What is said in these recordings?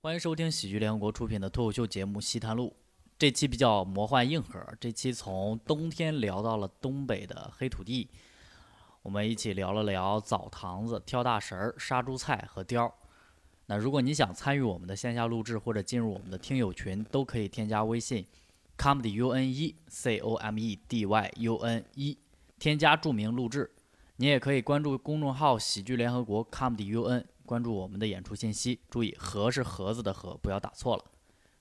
欢迎收听喜剧联合国出品的脱口秀节目《西谈录》，这期比较魔幻硬核，这期从冬天聊到了东北的黑土地，我们一起聊了聊澡堂子、跳大神儿、杀猪菜和貂。那如果你想参与我们的线下录制或者进入我们的听友群，都可以添加微信 comedy u n e c o m e d y u n 一，添加注明录制。你也可以关注公众号“喜剧联合国 comedy u n”，关注我们的演出信息。注意“盒”是盒子的“盒”，不要打错了。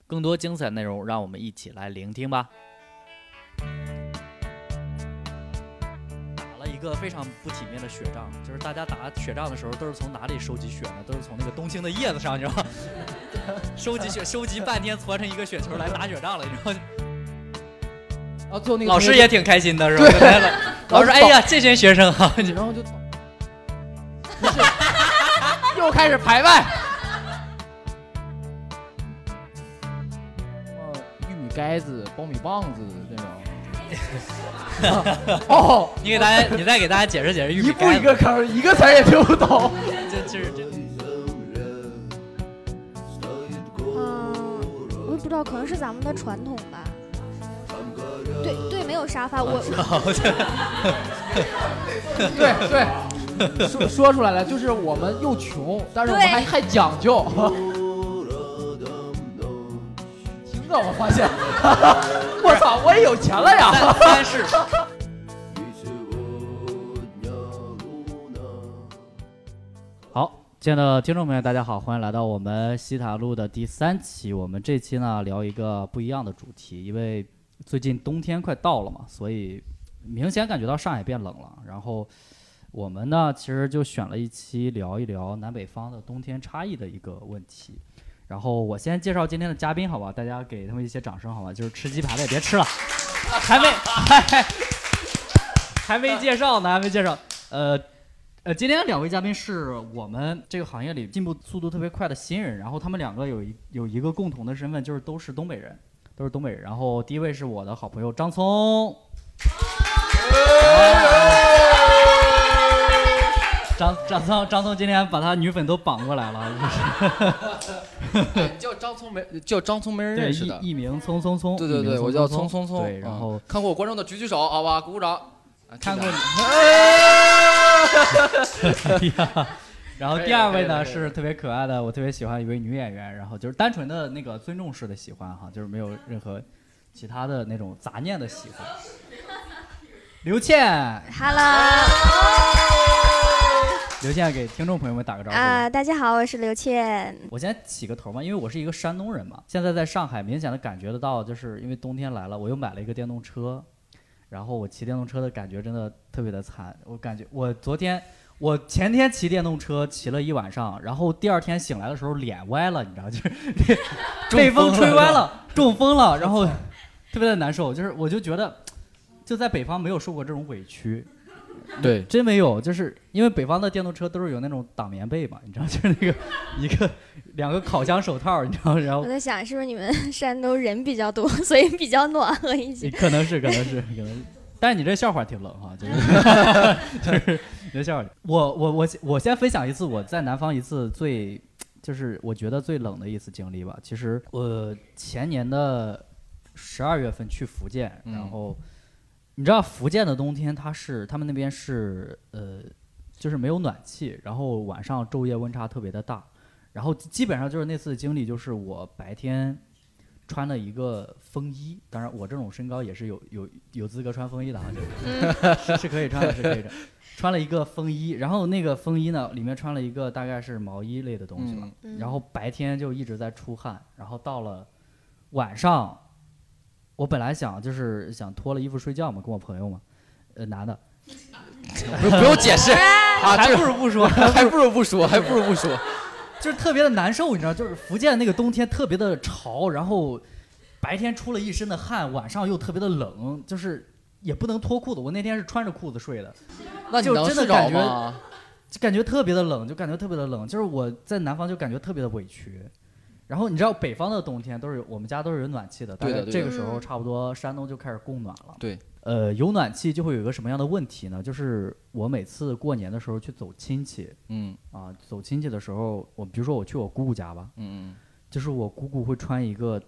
更多精彩内容，让我们一起来聆听吧。打了一个非常不体面的雪仗，就是大家打雪仗的时候都是从哪里收集雪呢？都是从那个冬青的叶子上，你知道吗？收集雪，收集半天，搓成一个雪球来打雪仗了，你知道吗？啊，最后那个老师也挺开心的，是吧？来了老师说：“哎呀，这群学生啊，然后就又开始排外。呃，玉米盖子、苞米棒子那种。哦，你给大家，你再给大家解释解释玉米一步盖子一个坑，一个词儿也听不懂。这这是这。”嗯，我也不知道，可能是咱们的传统吧。对对，没有沙发，我 对对，说说出来了，就是我们又穷，但是我们还还讲究。听着，我发现，我操，我也有钱了呀！但但是，好，亲爱的听众朋友，大家好，欢迎来到我们西塔路的第三期。我们这期呢聊一个不一样的主题，因为最近冬天快到了嘛，所以明显感觉到上海变冷了。然后我们呢，其实就选了一期聊一聊南北方的冬天差异的一个问题。然后我先介绍今天的嘉宾，好吧？大家给他们一些掌声，好吧？就是吃鸡排的也别吃了，还没还还没介绍呢，还没介绍。呃呃，今天两位嘉宾是我们这个行业里进步速度特别快的新人，然后他们两个有一有一个共同的身份，就是都是东北人，都是东北人。然后第一位是我的好朋友张聪。张张聪张聪今天把他女粉都绑过来了，就是叫张聪没叫张聪没人认识的。艺艺名聪聪聪，对对对，我叫聪聪聪聪。对，然后嗯看过我观众的举举手，好吧，鼓鼓掌。啊看过你。哎 哎呀，然后第二位呢是特别可爱的，我特别喜欢一位女演员，然后就是单纯的那个尊重式的喜欢哈，就是没有任何其他的那种杂念的喜欢。刘倩，，Hello 刘倩给听众朋友们打个招呼。啊，大家好，我是刘倩。我先起个头嘛，因为我是一个山东人嘛，现在在上海明显的感觉得到，就是因为冬天来了，我又买了一个电动车，然后我骑电动车的感觉真的特别的惨，我感觉我昨天。我前天骑电动车骑了一晚上，然后第二天醒来的时候脸歪了，你知道，就是被 风吹歪了，中风了，然后特别的难受。就是我就觉得，就在北方没有受过这种委屈，对，真没有，就是因为北方的电动车都是有那种挡棉被嘛，你知道，就是那个一个两个烤箱手套，你知道，然后我在想，是不是你们 山东人比较多，所以比较暖和一些？可能是可能是可能是，但是你这笑话挺冷哈，就是 就是你这笑话，我我我我先分享一次我在南方一次最就是我觉得最冷的一次经历吧。其实我前年的十二月份去福建，嗯然后你知道福建的冬天它是他们那边是呃就是没有暖气，然后晚上昼夜温差特别的大，然后基本上就是那次经历就是我白天。穿了一个风衣，当然我这种身高也是有有有资格穿风衣的啊，就 是是是可以穿的，是可以的。穿了一个风衣，然后那个风衣呢，里面穿了一个大概是毛衣类的东西吧，然后白天就一直在出汗，然后到了晚上，我本来想就是想脱了衣服睡觉嘛，跟我朋友嘛，呃，男的，不不用解释 啊，还不如不说，还不如不说，还不如不说。就是特别的难受，你知道，就是福建那个冬天特别的潮，然后白天出了一身的汗，晚上又特别的冷，就是也不能脱裤子。我那天是穿着裤子睡的，那你就能睡着真的感觉吗？就感觉特别的冷，就感觉特别的冷。就是我在南方就感觉特别的委屈。然后你知道北方的冬天都是我们家都是有暖气的，大概对的对的这个时候嗯差不多山东就开始供暖了。对，呃，有暖气就会有一个什么样的问题呢？就是我每次过年的时候去走亲戚嗯啊，走亲戚的时候，我比如说我去我姑姑家吧，嗯就是我姑姑会穿一个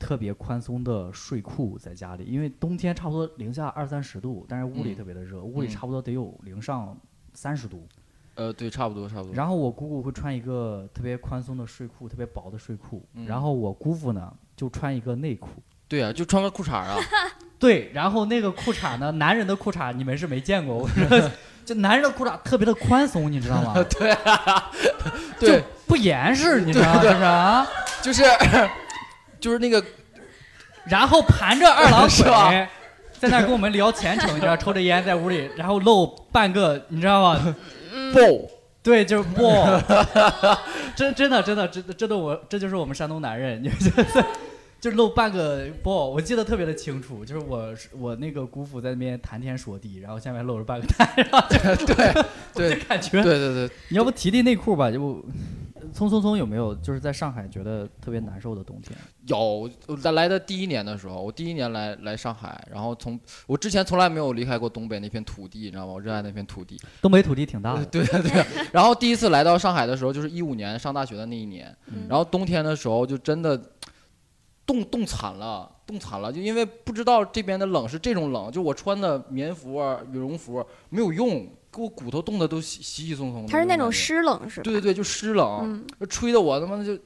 特别宽松的睡裤在家里，因为冬天差不多零下二三十度，但是屋里嗯特别的热，屋里嗯差不多得有零上三十度。呃，对，差不多差不多。然后我姑姑会穿一个特别宽松的睡裤，特别薄的睡裤。嗯然后我姑父呢就穿一个内裤。对啊，就穿个裤衩啊。对，然后那个裤衩呢，男人的裤衩你们是没见过，我 说就男人的裤衩特别的宽松，你知道吗？对啊，对，不严实，你知道吗？就是啊，就是就是那个然后盘着二郎腿，在那儿跟我们聊前程，你知道，抽着烟在屋里，然后露半个，你知道吗？爆，对，就是不，真真的真的真的真的我这就是我们山东男人，你 就是就露半个不，我记得特别的清楚，就是我我那个姑父在那边谈天说地，然后下面露着半个蛋，然后对 对。就感觉对对对，你要不提提内裤吧？就聪聪聪有没有就是在上海觉得特别难受的冬天？有我在来的第一年的时候，我第一年来来上海，然后从我之前从来没有离开过东北那片土地，你知道吗？我热爱那片土地。东北土地挺大的，对对对。然后第一次来到上海的时候，就是一五年上大学的那一年，嗯然后冬天的时候就真的冻冻惨了，冻惨了，就因为不知道这边的冷是这种冷，就我穿的棉服啊、羽绒服没有用，给我骨头冻得都稀稀稀松松的。它是那种湿冷是吧？对对对，就湿冷，嗯，吹的我他妈的就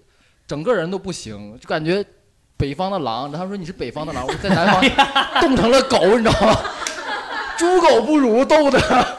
整个人都不行，就感觉北方的狼。他们说你是北方的狼，我在南方 冻成了狗，你知道吗？猪狗不如，冻的。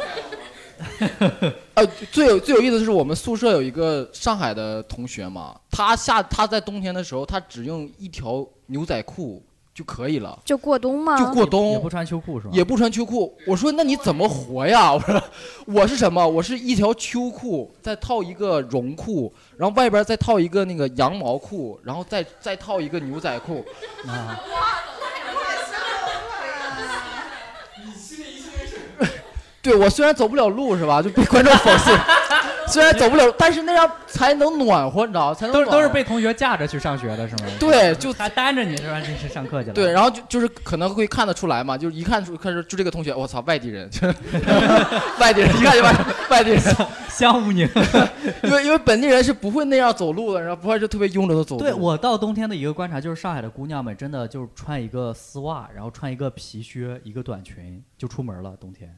呃，最有最有意思的是，我们宿舍有一个上海的同学嘛，他夏他在冬天的时候，他只用一条牛仔裤就可以了，就过冬吗？就过冬，也不穿秋裤是吧？也不穿秋裤。我说那你怎么活呀？我说我是什么？我是一条秋裤，再套一个绒裤，然后外边再套一个那个羊毛裤，然后再再套一个牛仔裤。啊，对我虽然走不了路是吧，就被观众讽刺。虽然走不了，但是那样才能暖和，你知道吗？才能都是都是被同学架着去上学的是吗？对，就还担着你是吧？这是上课去了。对，然后就就是可能会看得出来嘛，就是一看出看出就这个同学，我操，外地人，外地人，一看就外外地人，香无宁。因为因为本地人是不会那样走路的，然后不会就特别慵着的走路。对我到冬天的一个观察就是，上海的姑娘们真的就是穿一个丝袜，然后穿一个皮靴，一个短裙就出门了，冬天，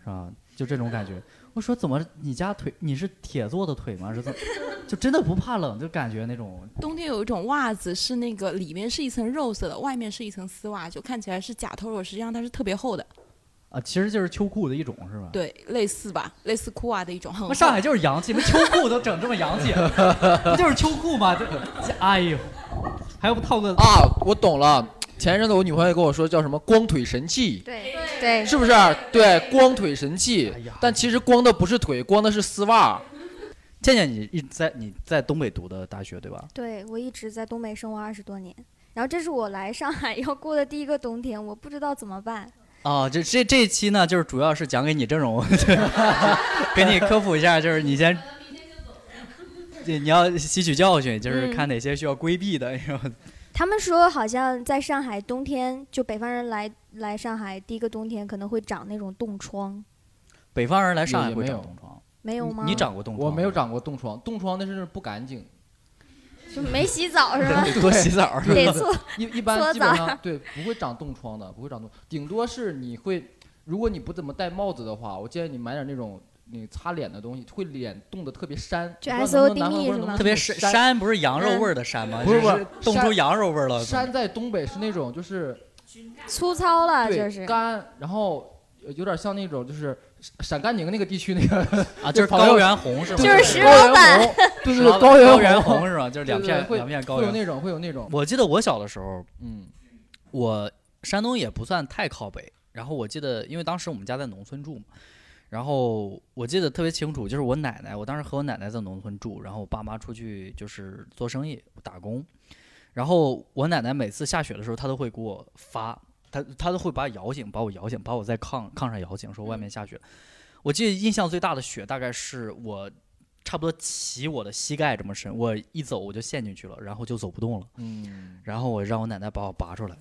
是吧？就这种感觉。我说怎么你家腿你是铁做的腿吗？是怎么？就真的不怕冷，就感觉那种 冬天有一种袜子是那个里面是一层肉色的，外面是一层丝袜，就看起来是假透肉，实际上它是特别厚的。啊，其实就是秋裤的一种，是吧？对，类似吧，类似裤袜的一种，上海就是洋气，那秋裤都整这么洋气，不就是秋裤吗？这，哎呦，还要不套个啊，我懂了。前一阵子我女朋友跟我说叫什么“光腿神器对对”，，是不是？对，光腿神器。但其实光的不是腿，光的是丝袜。倩倩，你一直在你在东北读的大学对吧？对我一直在东北生活二十多年，然后这是我来上海要过的第一个冬天，我不知道怎么办。哦，这这这一期呢，就是主要是讲给你这种，给你科普一下，就是你先，对，你要吸取教训，就是嗯看哪些需要规避的，然后他们说好像在上海冬天，就北方人来来上海第一个冬天可能会长那种冻疮，北方人来上海会没有长冻疮，没有吗？你长过冻疮？我没有，长过冻疮，冻疮那是不干净。就没洗澡是吧？多洗澡是吧？得搓。一一般基本澡上对不会长冻疮的，不会长冻，顶多是你会，如果你不怎么戴帽子的话，我建议你买点那种你擦脸的东西，会脸冻得特别膻。就我不知道能不 SOD 能南方是吗特别膻膻不是羊肉味儿的膻吗？不是不是是冻出羊肉味儿了。膻在东北是那种就是粗糙了，就是干，然后呃有点像那种就是陕甘宁那个地区那个啊，就是高原红是吗？就是石高原老板红，对对石对，高原原红是吧？就是两片对对会两片高原。会有那种会有那种，我记得我小的时候，嗯我山东也不算太靠北，然后我记得，因为当时我们家在农村住嘛，然后我记得特别清楚，就是我奶奶，我当时和我奶奶在农村住，然后我爸妈出去就是做生意打工，然后我奶奶每次下雪的时候，她都会给我发，她她都会把我摇醒，把我摇醒，把我在炕炕上摇醒，说外面下雪。我记得印象最大的雪大概是我差不多齐我的膝盖这么深，我一走我就陷进去了，然后就走不动了。嗯，然后我让我奶奶把我拔出来，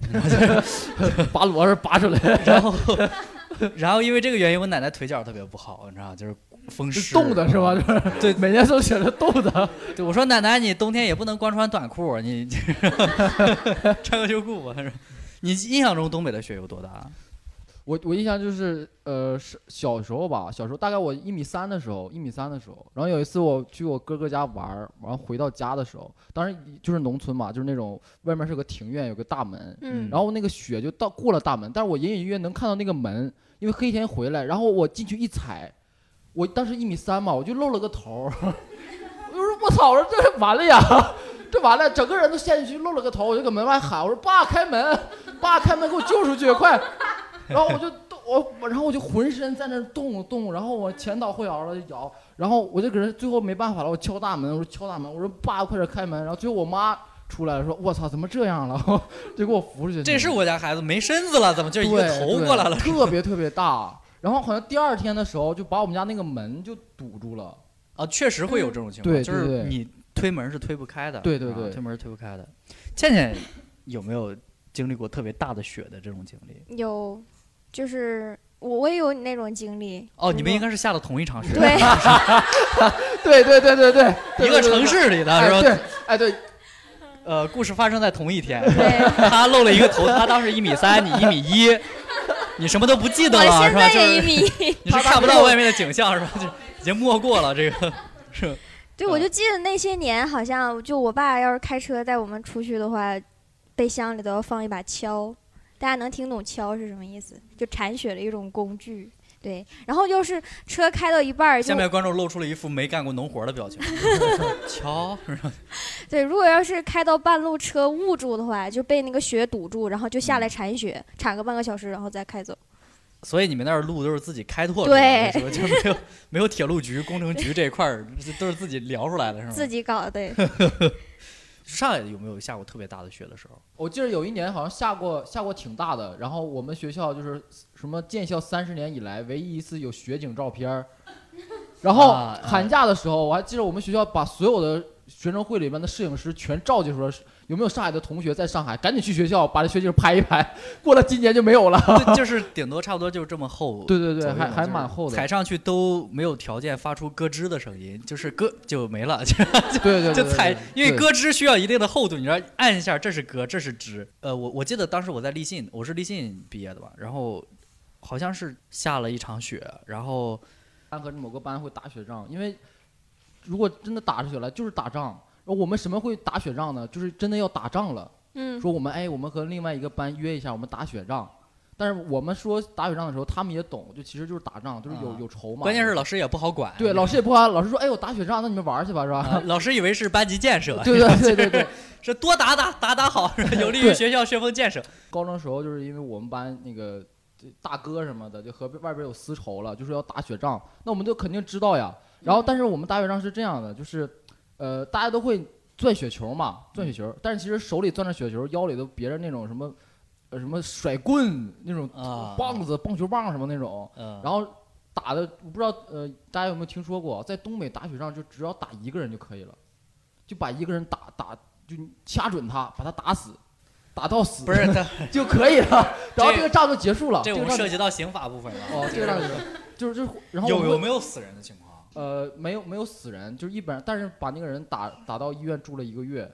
拔螺丝拔出来，然后，然后因为这个原因，我奶奶腿脚特别不好，你知道吗，就是是风湿冻的是吧？就 是对每年都觉得冻的。对，我说奶奶，你冬天也不能光穿短裤，你 穿个秋裤吧。他说，你印象中东北的雪有多大？我我印象就是，呃，是小时候吧，小时候大概我一米三的时候，一米三的时候，然后有一次我去我哥哥家玩儿，然后回到家的时候，当时就是农村嘛，就是那种外面是个庭院，有个大门，嗯，然后那个雪就到过了大门，但是我隐隐约约能看到那个门，因为黑天回来，然后我进去一踩，我当时一米三嘛，我就露了个头，我就说我操，我说这完了呀，这完了，整个人都陷进去露了个头，我就搁门外喊，我说爸开门，爸开门给我救出去，快！然后我就动我然后我就浑身在那动动，然后我前倒后摇的摇，然后我就搁这最后没办法了，我敲大门，我说敲大门，我说爸快点开门，然后最后我妈出来了，说我操怎么这样了，就给我扶出去。这是我家孩子没身子了，怎么就一个头过来了？特别特别大。然后好像第二天的时候就把我们家那个门就堵住了。啊，确实会有这种情况，就对对对是你推门是推不开的。对对对啊推门是推不开的。倩倩有没有经历过特别大的雪的这种经历？有，就是我我也有你那种经历。哦，你们应该该是下了同一场雪，对，对对对对对，一个城。市里的是吧？对对对哎对，呃，故事发生在同一天，对，他露了一个头，他当时一米三，你一米一，你什么都不记得了是吧？就是一米一。你是看不到外面的景象是吧？就已经没过了这个，是对，我就记得那些年，好像就我爸要是开车带我们出去的话，备箱里都要放一把锹。大家能听懂锹是什么意思？就铲雪的一种工具。对，然后要是车开到一半儿，就下面观众露出了一副没干过农活的表情。瞧，对，如果要是开到半路车误住的话，就被那个雪堵住，然后就下来铲雪，铲个半个小时，然后再开走。所以你们那儿路都是自己开拓出来的，对是吧？就没有没有铁路局、工程局这一块儿，都是自己聊出来的，是吗？自己搞的，对，上海有没有下过特别大的雪的时候？我记得有一年好像下过下过挺大的，然后我们学校就是什么建校三十年以来唯一一次有雪景照片儿。然后寒假的时候，我还记得我们学校把所有的学生会里面的摄影师全召集出来，有没有上海的同学在上海？赶紧去学校把这雪景拍一拍。过了今年就没有了。就就是顶多差不多就是这么厚。对对对，还还蛮厚的。踩上去都没有条件发出咯吱的声音，就是咯就没了，就对对对，就踩，因为咯吱需要一定的厚度，你知道按一下这是咯，这是吱。呃，我我记得当时我在立信，我是立信毕业的吧，然后好像是下了一场雪，然后班和某个班会打雪仗，因为如果真的打起来就是打仗。我们什么会打雪仗呢？就是真的要打仗了。嗯，说我们哎，我们和另外一个班约一下，我们打雪仗。但是我们说打雪仗的时候，他们也懂，就其实就是打仗，就是有、啊有仇嘛。关键是老师也不好管。对老师也不好，老师说哎，我打雪仗，那你们玩去吧，是吧？啊老师以为是班级建设，对对对对对。是多打打打打好，有利于学校学风建设。高中时候就是因为我们班那个大哥什么的，就和外边有私仇了，就是要打雪仗，那我们就肯定知道呀。然后但是我们打雪仗是这样的，就是呃大家都会钻雪球嘛，钻雪球，但是其实手里攥着雪球，腰里都别着那种什么呃什么甩棍那种啊棒子、棒球棒什么那种，嗯，然后打的我不知道呃大家有没有听说过，在东北打雪仗就只要打一个人就可以了，就把一个人打打就掐准他，把他打死，打到死不是他 就可以了，然后这个仗就结束了。这我们个仗涉及到刑法部分了。哦，这个仗 就就是就是然后我有们会有没有死人的情况？呃没有没有死人，就是一般，但是把那个人打打到医院住了一个月，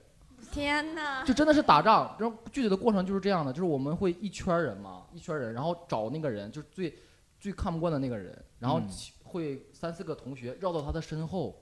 天哪！就真的是打仗。然后具体的过程就是这样的，就是我们会一圈人嘛，一圈人，然后找那个人，就是最最看不惯的那个人，然后嗯会三四个同学绕到他的身后，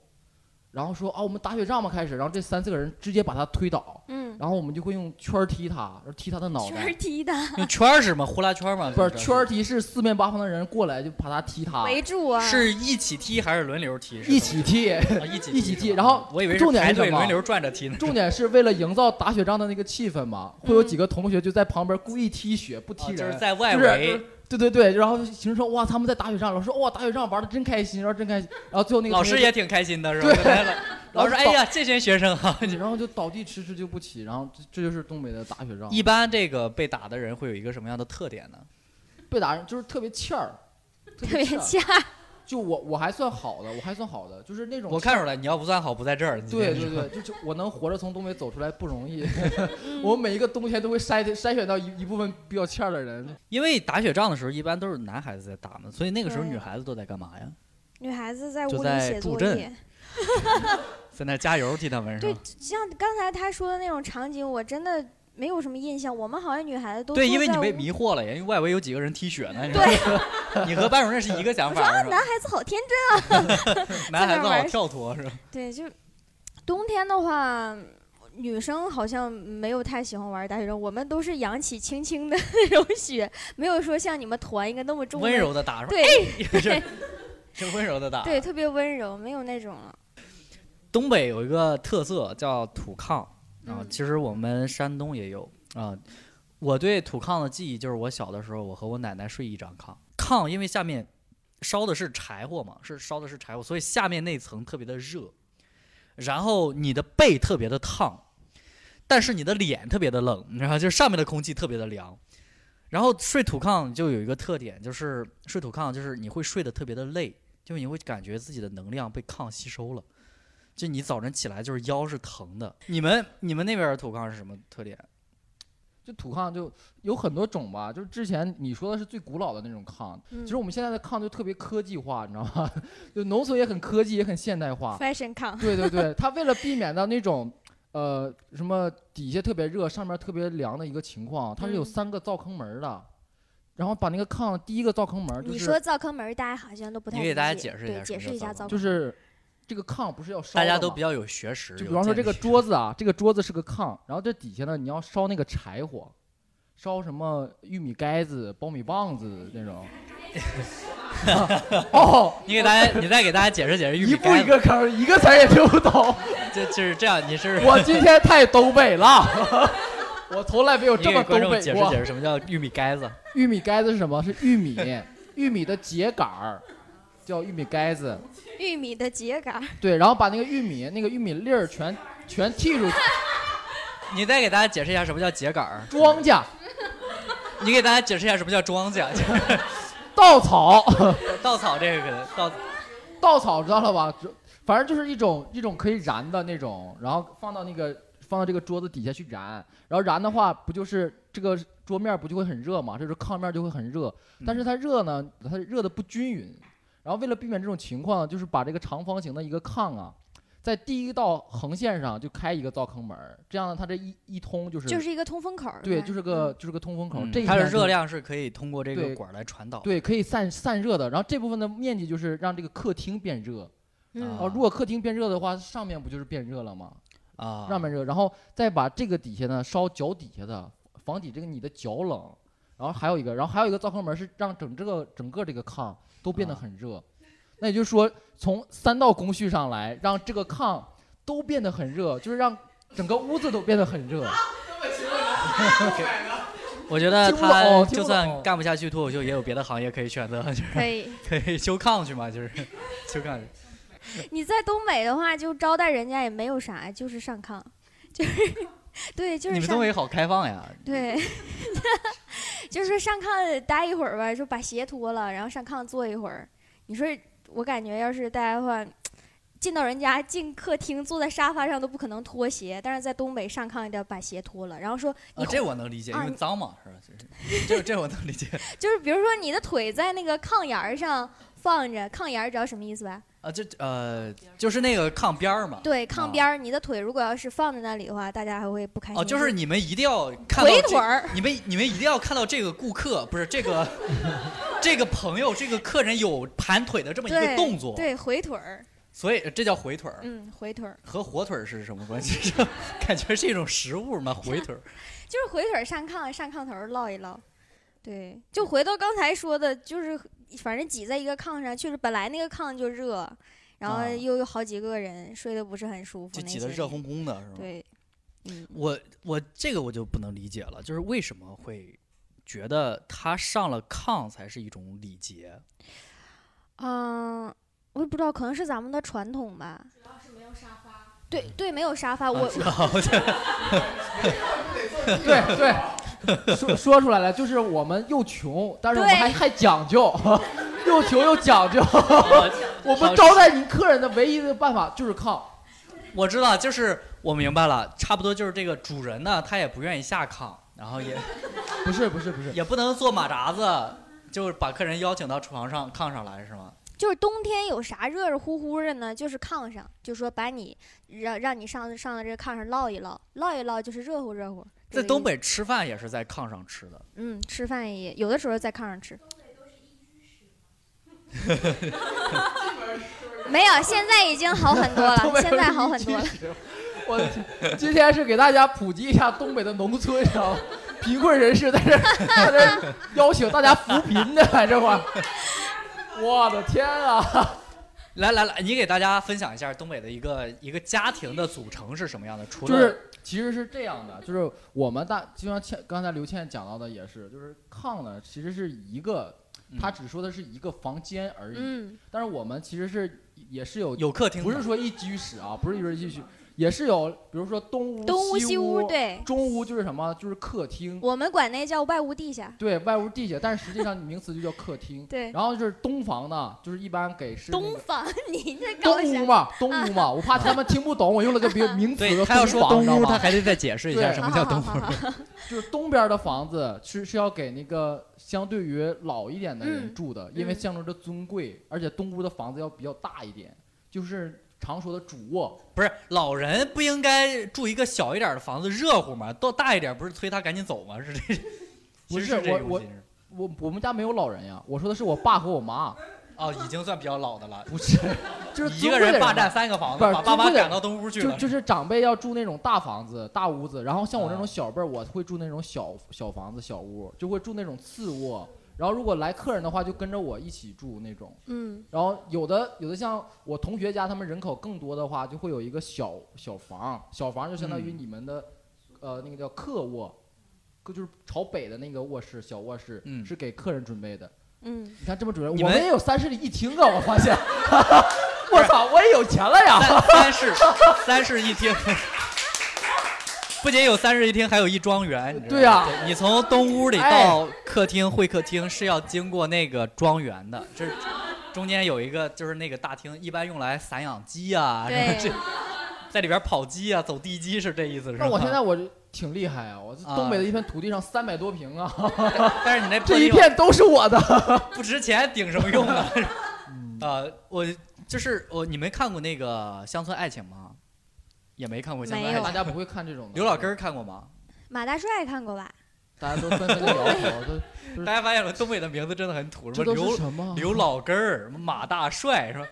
然后说啊我们打雪仗嘛开始，然后这三四个人直接把他推倒，嗯，然后我们就会用圈踢他，然后踢他的脑袋圈。踢的，用圈儿是吗？呼啦圈儿吗？不是圈踢，是四面八方的人过来就把他踢他，围住啊！是一起踢还是轮流踢？是一起踢。啊一 起一起踢然后我以为重点是什么轮流转着踢呢。重点是为了营造打雪仗的那个气氛嘛，会有几个同学就在旁边故意踢雪不踢人就人，是在外就是围，对对对，然后形容说哇他们在打雪仗，老师说哇打雪仗玩的真开心，然后真开心，然后最后那个老师也挺开心的，是吧？老师，然后哎呀，这群学生啊！然后就倒地迟迟就不起，然后这这就是东北的打雪仗。一般这个被打的人会有一个什么样的特点呢？被打人就是特别欠儿，特特别欠儿。吓，就我我还算好的，我还算好的，就是那种我看出来，你要不算好，不在这儿。对对对，就就我能活着从东北走出来不容易，我每一个冬天都会筛筛选到一一部分比较欠儿的人。因为打雪仗的时候，一般都是男孩子在打嘛，所以那个时候女孩子都在干嘛呀？女孩子在屋里就在写作助阵业。在那加油替他们是对？，像刚才他说的那种场景，我真的没有什么印象。我们好像女孩子都对，因为你被迷惑了，因为外围有几个人踢雪呢，你知道吗？你和班主任是一个想我说啊，法？男孩子好天真啊。男孩子好跳脱是吧？对，就冬天的话，女生好像没有太喜欢玩大雪仗，我们都是扬起轻轻的那种雪，没有说像你们团一个那么重的。温柔的打是吧？对是是温柔的打。对，特别温柔，没有那种了。东北有一个特色叫土炕啊，嗯其实我们山东也有啊。我对土炕的记忆就是我小的时候，我和我奶奶睡一张炕，炕因为下面烧的是柴火嘛，是烧的是柴火，所以下面那层特别的热，然后你的背特别的烫，但是你的脸特别的冷，你知道，就上面的空气特别的凉。然后睡土炕就有一个特点，就是睡土炕就是你会睡得特别的累，就你会感觉自己的能量被炕吸收了。就你早晨起来就是腰是疼的。你们你们那边的土炕是什么特点？就土炕就有很多种吧，就是之前你说的是最古老的那种炕，嗯其实我们现在的炕就特别科技化，你知道吗？就农村也很科技，也很现代化。fashion 炕，对对对，它为了避免到那种呃什么底下特别热，上面特别凉的一个情况，它是有嗯三个灶坑门儿的，然后把那个炕第一个灶坑门你是说灶坑门，大家好像都不太你给大家解释一下解释一下灶灶坑门。就是这个炕不是要烧大家都比较有学识。就比方说这个桌子啊，这个桌子是个炕，然后这底下呢你要烧那个柴火，烧什么玉米盖子、苞米棒子那种。哦，你给大家，你再给大家解释解释玉米一步一。个坑，一个词儿也听不懂。就就是这样，你是我今天太东北了，我从来没有这么东北过解释解。释什么叫玉米盖子。玉米盖子是什么？是玉米，玉米的秸秆儿叫玉米杆子。玉米的秸秆儿，对，然后把那个玉米那个玉米粒儿全全剔出去，你再给大家解释一下什么叫秸秆儿。庄稼、你给大家解释一下什么叫庄稼。稻草。稻草这个可能稻稻草知道了吧？就反正就是一种一种可以燃的那种，然后放到那个放到这个桌子底下去燃，然后燃的话不就是这个桌面不就会很热嘛？这时候炕面就会很热，但是它热呢，它热的不均匀，然后为了避免这种情况，就是把这个长方形的一个炕啊，在第一道横线上就开一个灶坑门儿，这样呢，它这一一通就是就是一个通风口儿。对，就是个就是个通风口，嗯这一面就它的热量是可以通过这个管儿来传导。对可以散散热的，然后这部分的面积就是让这个客厅变热。嗯哦，如果客厅变热的话，上面不就是变热了吗？啊，上面热，然后再把这个底下呢烧脚底下的，房底这个你的脚冷。然后还有一个，然后还有一个灶坑门是让整这个整个这个炕都变得啊很热。那也就是说，从三道工序上来，让这个炕都变得很热，就是让整个屋子都变得很热。我觉得他就算干不下去脱口秀，也有别的行业可以选择，就是可以。可以修炕去嘛，就是 修炕去。你在东北的话，就招待人家也没有啥，就是上炕，就是对，就是上你们东北好开放呀！对，就是说上炕待一会儿吧，就把鞋脱了，然后上炕坐一会儿。你说，我感觉要是大家的话，进到人家进客厅坐在沙发上都不可能脱鞋，但是在东北上炕一定要把鞋脱了，然后说你啊，这我能理解，因为脏嘛，是吧？就是这这我能理解就是比如说你的腿在那个炕沿儿上放着，炕沿儿知道什么意思吧？啊，这呃就是那个炕边儿嘛。对，炕啊边儿，你的腿如果要是放在那里的话，大家还会不开心。哦，就是你们一定要看到这回腿儿，你们你们一定要看到这个顾客，不是这个 这个朋友，这个客人有盘腿的这么一个动作，对，回腿儿，所以这叫回腿儿。嗯，回腿儿，和火腿儿是什么关系？是 感觉是一种食物吗？回腿儿。就是回腿儿上炕，上炕头儿唠一唠。对，就回到刚才说的，就是反正挤在一个炕上，确实本来那个炕就热，然后啊又有好几个人睡得不是很舒服，就挤得热烘烘的是吧？对，嗯，我我这个我就不能理解了，就是为什么会觉得他上了炕才是一种礼节？嗯，我也不知道，可能是咱们的传统吧。主要是没有沙发。对对，没有沙发，我啊是吧 对对，说说出来了，就是我们又穷，但是我们还还讲究，又穷又讲究。我 我们招待您客人的唯一的办法就是炕。我知道，就是我明白了，差不多就是这个主人呢，他也不愿意下炕，然后也不是不是不是，也不能坐马扎子，就是把客人邀请到床上炕上来是吗？就是冬天有啥热热乎乎的呢？就是炕上，就说把你让让你上上到这个炕上唠一唠，唠一唠就是热乎热乎。在东北吃饭也是在炕上吃的。嗯，吃饭也有的时候在炕上吃。没有，现在已经好很多了，现在好很多了。我，今天是给大家普及一下东北的农村，知道吗？贫困人士在这儿在这儿邀请大家扶贫的，在这块儿。我的天啊！来来来，你给大家分享一下东北的一个一个家庭的组成是什么样的？除了就是其实是这样的，就是我们大就像倩刚才刘倩讲到的也是，就是炕呢其实是一个，嗯。他只说的是一个房间而已，嗯，但是我们其实是也是有有客厅，不是说一居室啊，不是一说一居室，也是有，比如说东屋、东屋、西西屋，对，中屋就是什么？就是客厅。我们管那叫外屋地下。对外屋地下，但是实际上名词就叫客厅。对，然后就是东房呢，就是一般给是那个东房，你这搞？东屋嘛，东屋嘛，我怕他们听不懂，我用了个别名词对他要说东屋，房知道吗他还得再解释一下什么叫东好好屋。好好 就是东边的房子是是要给那个相对于老一点的人嗯住的，因为嗯象征着尊贵，而且东屋的房子要比较大一点，就是常说的主卧。不是老人不应该住一个小一点的房子热乎吗？到大一点不是催他赶紧走吗？是这，不是我我我我们家没有老人呀，我说的是我爸和我妈，哦，已经算比较老的了。不是，就是一个人霸占三个房子，把爸妈赶到东屋去了。就就是长辈要住那种大房子、大屋子，然后像我这啊种小辈儿，我会住那种小小房子、小屋，就会住那种次卧。然后如果来客人的话，就跟着我一起住那种。嗯然后有的有的像我同学家，他们人口更多的话，就会有一个小小房，小房就相当于嗯你们的，呃，那个叫客卧，就是朝北的那个卧室，小卧室，嗯是给客人准备的。嗯，你看这么准备，你们我们也有三室一厅啊！我发现，我操，我也有钱了呀！三三室三室一厅，不仅有三室一厅，还有一庄园。你知道吗对呀你从东屋里哎到客厅、会客厅是要经过那个庄园的，这中间有一个就是那个大厅，一般用来散养鸡啊，什么对这，在里边跑鸡啊、走地鸡是这意思是吧？那我现在我就挺厉害啊！我东北的一片土地上三百多平啊 但是你那这一片都是我的。不值钱，顶什么用呢？嗯呃，我就是我，你们看过那个《乡村爱情》吗？也没看过《乡村没有大》。家不会看这种的。刘老根儿看过吗？马大帅看过吧？大家都纷纷的摇头，都 大家发现了，东北的名字真的很土，什这都么刘什么？刘老根儿、什么马大帅，是吧？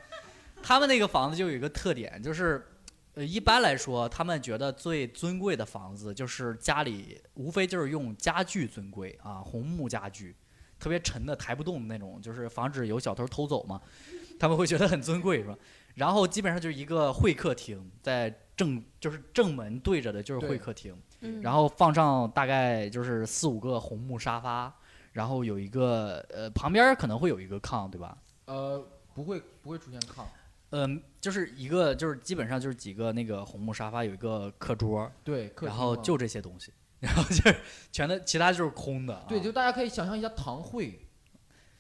他们那个房子就有一个特点，就是，呃，一般来说，他们觉得最尊贵的房子就是家里无非就是用家具尊贵啊，红木家具，特别沉的抬不动的那种，就是防止有小偷偷走嘛，他们会觉得很尊贵，是吧？然后基本上就是一个会客厅，在正就是正门对着的就是会客厅，嗯，然后放上大概就是四五个红木沙发，然后有一个呃旁边可能会有一个炕，对吧？呃，不会不会出现炕，嗯，就是一个就是基本上就是几个那个红木沙发，有一个课桌，对，然后就这些东西，然后就是全的其他就是空的啊、对，就大家可以想象一下堂会、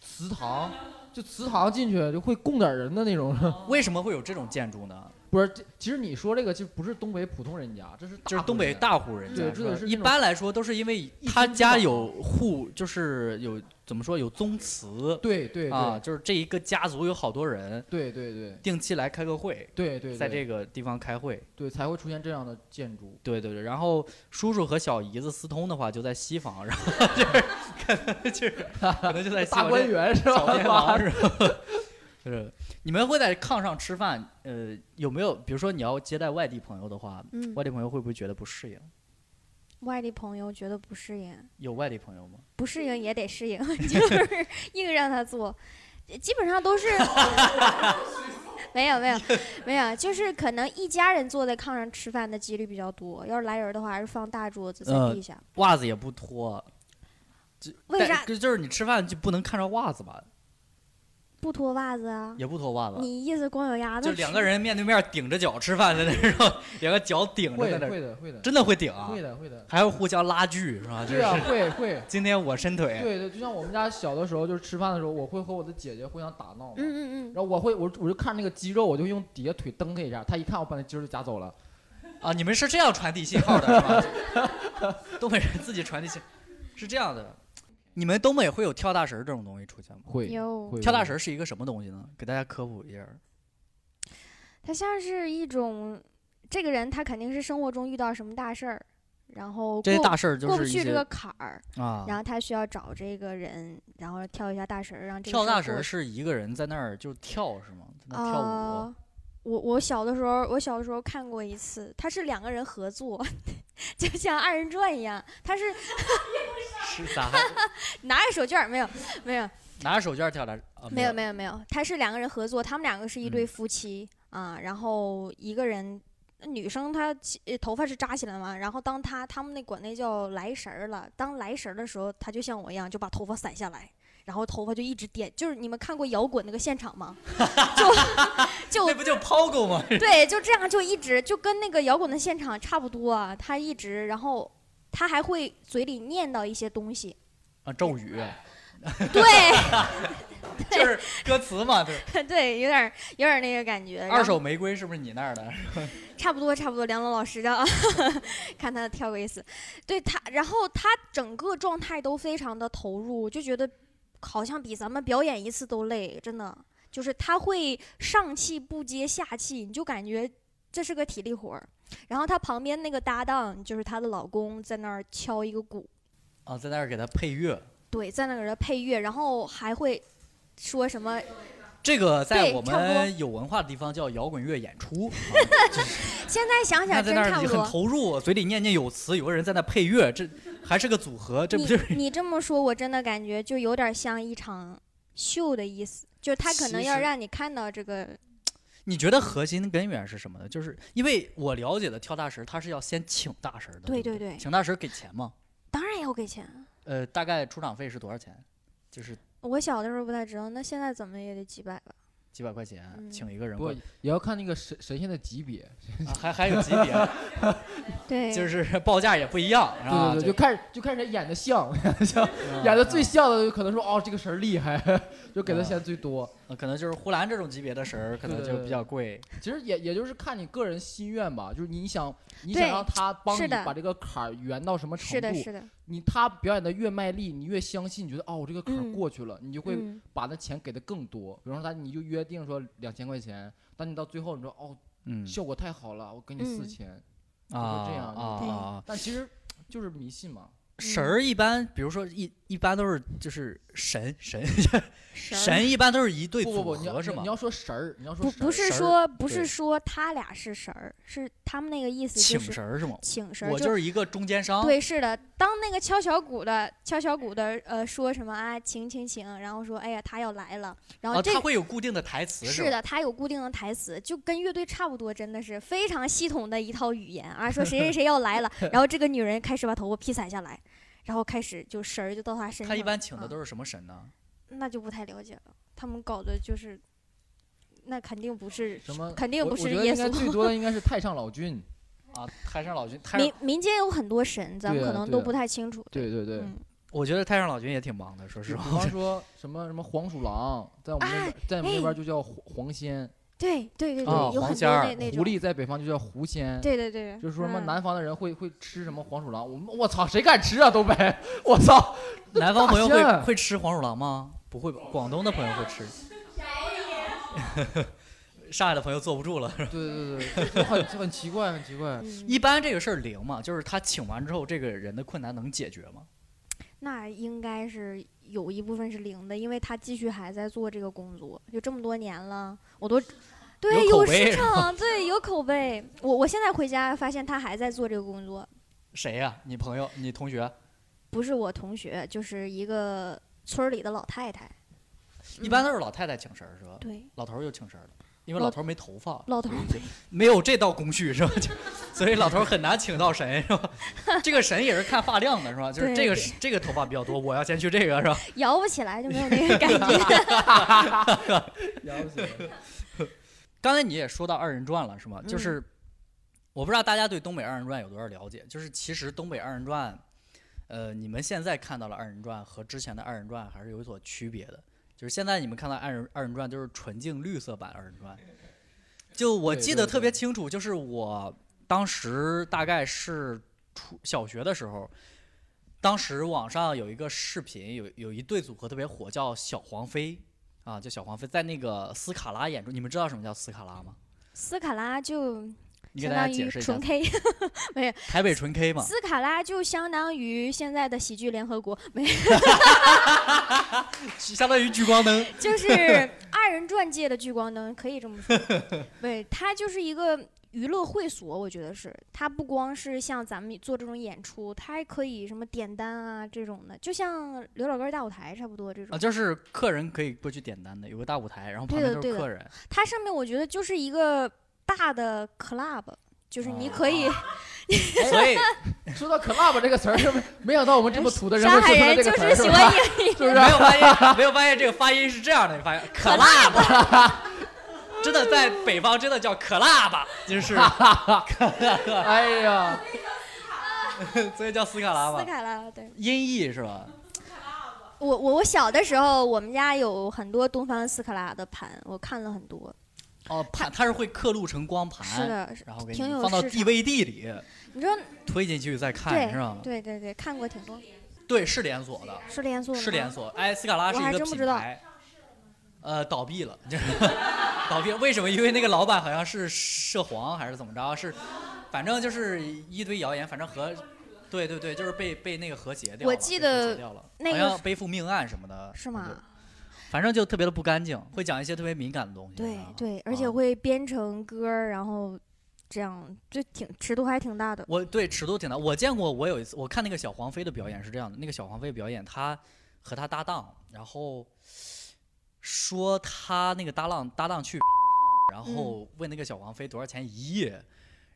祠堂，就祠堂进去就会供点人的那种。为什么会有这种建筑呢？不是，这其实你说这个就不是东北普通人家，这是就是东北大户人家，对这个是一般来说都是因为他家有户，就是有怎么说有宗祠对对啊，就是这一个家族有好多人对对对定期来开个会，对对，在这个地方开会。对才会出现这样的建筑。对对对，然后叔叔和小姨子私通的话就在西房，然后就是可 能就是可能就在西大房观园是小吧？便房是吧？就是你们会在炕上吃饭，呃，有没有比如说你要接待外地朋友的话，嗯，外地朋友会不会觉得不适应？外地朋友觉得不适应，有外地朋友吗？不适应也得适应，就是硬让他做，基本上都是。没有没有没有，就是可能一家人坐在炕上吃饭的几率比较多。要是来人的话，还是放大桌子在呃地下。袜子也不脱，为啥就就是你吃饭就不能看着袜子吧？不脱袜子啊？也不脱袜子，你意思光脚丫子？就两个。人面对面顶着脚吃饭在那种，两个脚顶着会在那儿，会的会的真的会顶啊会，的会的。还会互相拉锯是吧？就对啊，是会会。今天我伸腿，对对，就像我们家小的时候，就是吃饭的时候，我会和我的姐姐互相打闹。嗯嗯嗯，然后我会，我我就看那个鸡肉，我就用底下腿蹬它一下，他一看我把那鸡肉就夹走了。啊，你们是这样传递信号的是吧？东北人自己传递信，是这样的。你们东北会有跳大神儿这种东西出现吗？会有跳大神儿是一个什么东西呢？给大家科普一下。它像是一种，这个人他肯定是生活中遇到什么大事儿，然后过这些大事儿就过不去这个坎儿，啊，然后他需要找这个人，然后跳一下大神儿，让这个跳大神儿是一个人在那儿就跳是吗？在那跳舞。啊我我小的时候，我小的时候看过一次，他是两个人合作，就像二人转一样，他是是咋？拿着手绢儿没有没有拿着手绢跳大？啊、没有没有没有，他是两个人合作，他们两个是一对嗯夫妻、啊，然后一个人。女生她头发是扎起来嘛，然后当她他们那管那叫来神儿了，当来神儿的时候，她就像我一样，就把头发散下来，然后头发就一直点，就是你们看过摇滚那个现场吗？就就那不就抛狗吗？对，就这样就一直就跟那个摇滚的现场差不多啊，他一直，然后他还会嘴里念叨一些东西，啊，咒语对 就是歌词嘛，对。对，有点儿有点儿那个感觉。二手玫瑰是不是你那儿的？差不多差不多，梁龙老师的啊，看他跳过一次，对他，然后他整个状态都非常的投入，就觉得好像比咱们表演一次都累，真的，就是他会上气不接下气，你就感觉这是个体力活儿。然后他旁边那个搭档就是她的老公，在那儿敲一个鼓，啊，在那儿给他配乐。对，在那儿给他配乐，然后还会说什么这个在我们有文化的地方叫摇滚乐演出。啊现在想想真差不多。投入，嘴里念念有词，有个人在那配乐，这还是个组合，这不你就是？你这么说，我真的感觉就有点像一场秀的意思，就是他可能要让你看到这个，你觉得核心根源是什么呢？就是因为我了解的跳大神儿，他是要先请大神儿的。对对对对请大神儿给钱吗？当然要给钱。呃，大概出场费是多少钱？就是我小的时候不太知道，那现在怎么也得几百吧？几百块钱，嗯请一个人不过也要看那个神神仙的级别，啊，还还有级别，对，就是 报价也不一样，是吧？对对对，就看就看谁演的像，演的最像的，可能说哦这个神儿厉害，就给他钱最多。呃可能就是呼兰这种级别的神儿，可能就比较贵。其实也也就是看你个人心愿吧，就是你想你想让他帮你把这个坎儿圆到什么程度，是的，是的，你他表演的越卖力，你越相信，你觉得哦我这个坎过去了，你就会嗯，把那钱给的更多。比方说他你就约定说两千块钱，但你到最后你说哦嗯效果太好了，我给你嗯四千，啊这样对啊啊！但其实就是迷信嘛。神儿一般，比如说一一般都是就是神神神神一般都是一对组不不不，你要合是吗你？要说神儿，你要说不不神儿是说不是说他俩是神儿，是他们那个意思就请是神儿是吗？请神儿，我就是一个中间商。对，是的。当那个敲小鼓的敲小鼓的呃说什么啊，请请请，然后说哎呀他要来了，然后啊，这个、他会有固定的台词吧？是的，他有固定的台词，就跟乐队差不多，真的是非常系统的一套语言啊。说谁谁谁要来了，然后这个女人开始把头发披散下来，然后开始就神儿就到他身上。他一般请的啊都是什么神呢？那就不太了解了，他们搞的就是，那肯定不是什么？肯定不我我觉得是耶稣。最多的应该是 太上老君。啊，太上老君，太民上，民间有很多神，咱们可能都不太清楚。对对对，嗯，我觉得太上老君也挺忙的，说实比话。方 说什么什么黄鼠狼，在我们那边，在我们那边就叫黄黄仙，对对对对，啊有很黄仙儿多那那种。狐狸在北方就叫狐仙。对对对，就是说什么嗯南方的人会会吃什么黄鼠狼，我们我操，谁敢吃啊？东北，我操！南方朋友会会吃黄鼠狼吗？不会吧，广东的朋友会吃。上海的朋友坐不住了。对对对对，很很奇怪，很奇怪。嗯一般这个事儿灵嘛，就是他请完之后，这个人的困难能解决吗？那应该是有一部分是零的，因为他继续还在做这个工作，就这么多年了，我都对有有市场，对有口碑。我我现在回家发现他还在做这个工作，谁呀、你朋友？你同学？不是我同学，就是一个村儿里的老太太。一般都是老太太请神儿是吧？对，老头儿就请神儿了，因为老老头没头发，老头没有这道工序是吧？就所以老头很难请到神是吧？这个神也是看发量的是吧？就是这个是这个头发比较多，我要先去这个是吧？摇不起来就没有那个感觉。摇不起，刚才你也说到二人转了是吗？嗯就是我不知道大家对东北二人转有多少了解，就是其实东北二人转，呃，你们现在看到了二人转和之前的二人转还是有所区别的。就是现在你们看到二人二人转就是纯净绿色版二人转，就我记得特别清楚，就是我当时大概是初小学的时候，当时网上有一个视频，有有一对组合特别火，叫小黄飞啊，叫小黄飞，在那个斯卡拉演出。你们知道什么叫斯卡拉吗？斯卡拉就你给大家相当于解释一下纯。K，没有，台北纯 K 嘛，斯卡拉就相当于现在的喜剧联合国，没有，相当于聚光灯。就是二人转界的聚光灯，可以这么说。对，它就是一个娱乐会所，我觉得是。它不光是像咱们做这种演出，它还可以什么点单啊这种的，就像刘老根大舞台差不多这种啊，种。就是客人可以过去点单的，有个大舞台，然后旁边对的对的都是客人。它上面我觉得就是一个大的 club，就是你可哦以。所以说到 club 这个词儿，是没想到我们这么土的人上海会说出来人就这个词儿，是喜欢是吧？硬是不是？没有发现，没有发现这个发音是这样的，你发现 club？真的在北方真的叫可辣吧，就是哎呀，所以叫斯卡拉斯，卡拉，对。音译是吧？我我我小的时候，我们家有很多东方斯卡拉的盘，我看了很多。哦，盘它是会刻录成光盘，是的，然后给你放到 DVD 里你说，推进去再看对是吧？对对对，看过挺多，对，是连锁的，是连锁的是连。锁。哎，斯卡拉是一个品牌，呃，倒闭了，就是 倒闭了。为什么？因为那个老板好像是涉黄还是怎么着？是，反正就是一堆谣言，反正和。对对对，就是被被那个和谐掉了。我记得好像背负命案什么的。是吗？反正就特别的不干净，会讲一些特别敏感的东西。对啊对，而且啊会编成歌儿，然后这样就挺尺度还挺大的。我对尺度挺大。我见过，我有一次我看那个小黄飞的表演是这样的，那个小黄飞表演，他和他搭档，然后说他那个搭档搭档去，然后问那个小黄飞多少钱一夜，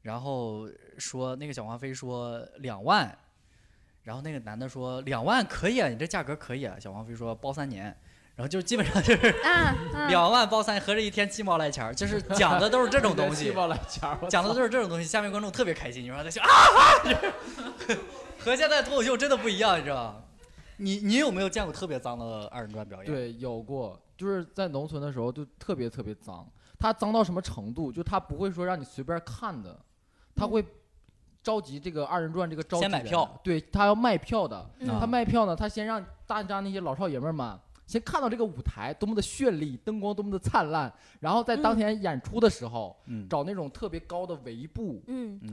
然后说那个小黄飞说两万，然后那个男的说两万可以啊，你这价格可以啊，小黄飞说包三年，然后就基本上就是！两万包三，合着一天七毛来钱儿，就是讲的都是这种东西 七毛来钱儿，讲的都是这种东西，下面观众特别开心，你说他笑啊，和现在脱口秀真的不一样，你知道吧？你你有没有见过特别脏的二人转表演？，对，有过，就是在农村的时候就特别特别脏。他脏到什么程度？就他不会说让你随便看的，他会召集这个二人转这个召集先买票，对他要卖票的。嗯他卖票呢，他先让大家那些老少爷们儿们先看到这个舞台多么的绚丽，灯光多么的灿烂，然后在当天演出的时候，嗯。找那种特别高的围布，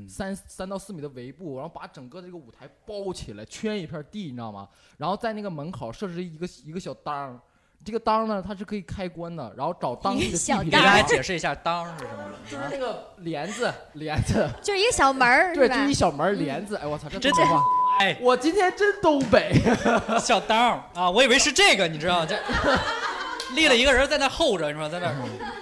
三三到四米的围布，然后把整个这个舞台包起来，圈一片地，你知道吗？然后在那个门口设置一个一个小当儿，这个当呢，它是可以开关的，然后找当地的 小给地痞流氓，大家解释一下当是什么。就是那个帘子，帘子，就是一个小门儿，对，就一？小门帘子。哎，我操，这真话，哎，我今天真东北。小刀啊，我以为是这个，你知道吗？这 立了一个人在那候着，是吧？在那儿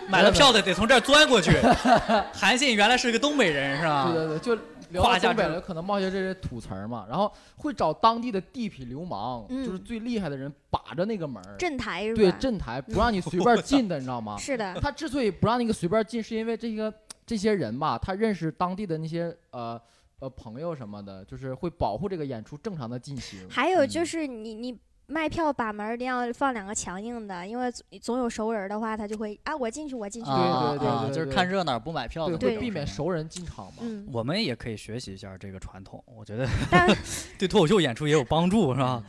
买了票的得从这儿钻过去。韩信原来是个东北人，是吧？对对对，就聊东北了，可能冒些这些土词儿嘛，然后会找当地的地痞流氓，嗯就是最厉害的人把着那个门儿，镇台是吧？对镇台，不让你随便进的，你知道吗？是的，他之所以不让那个随便进，是因为这个这些人吧，他认识当地的那些呃呃朋友什么的，就是会保护这个演出正常的进行。还有就嗯是你你卖票把门儿一定要放两个强硬的，因为总总有熟人的话，他就会啊我进去我进去。啊对对啊就是对对看热闹不买票会避免熟人进场嘛。嗯，我们也可以学习一下这个传统，我觉得 对脱口秀演出也有帮助，是吧？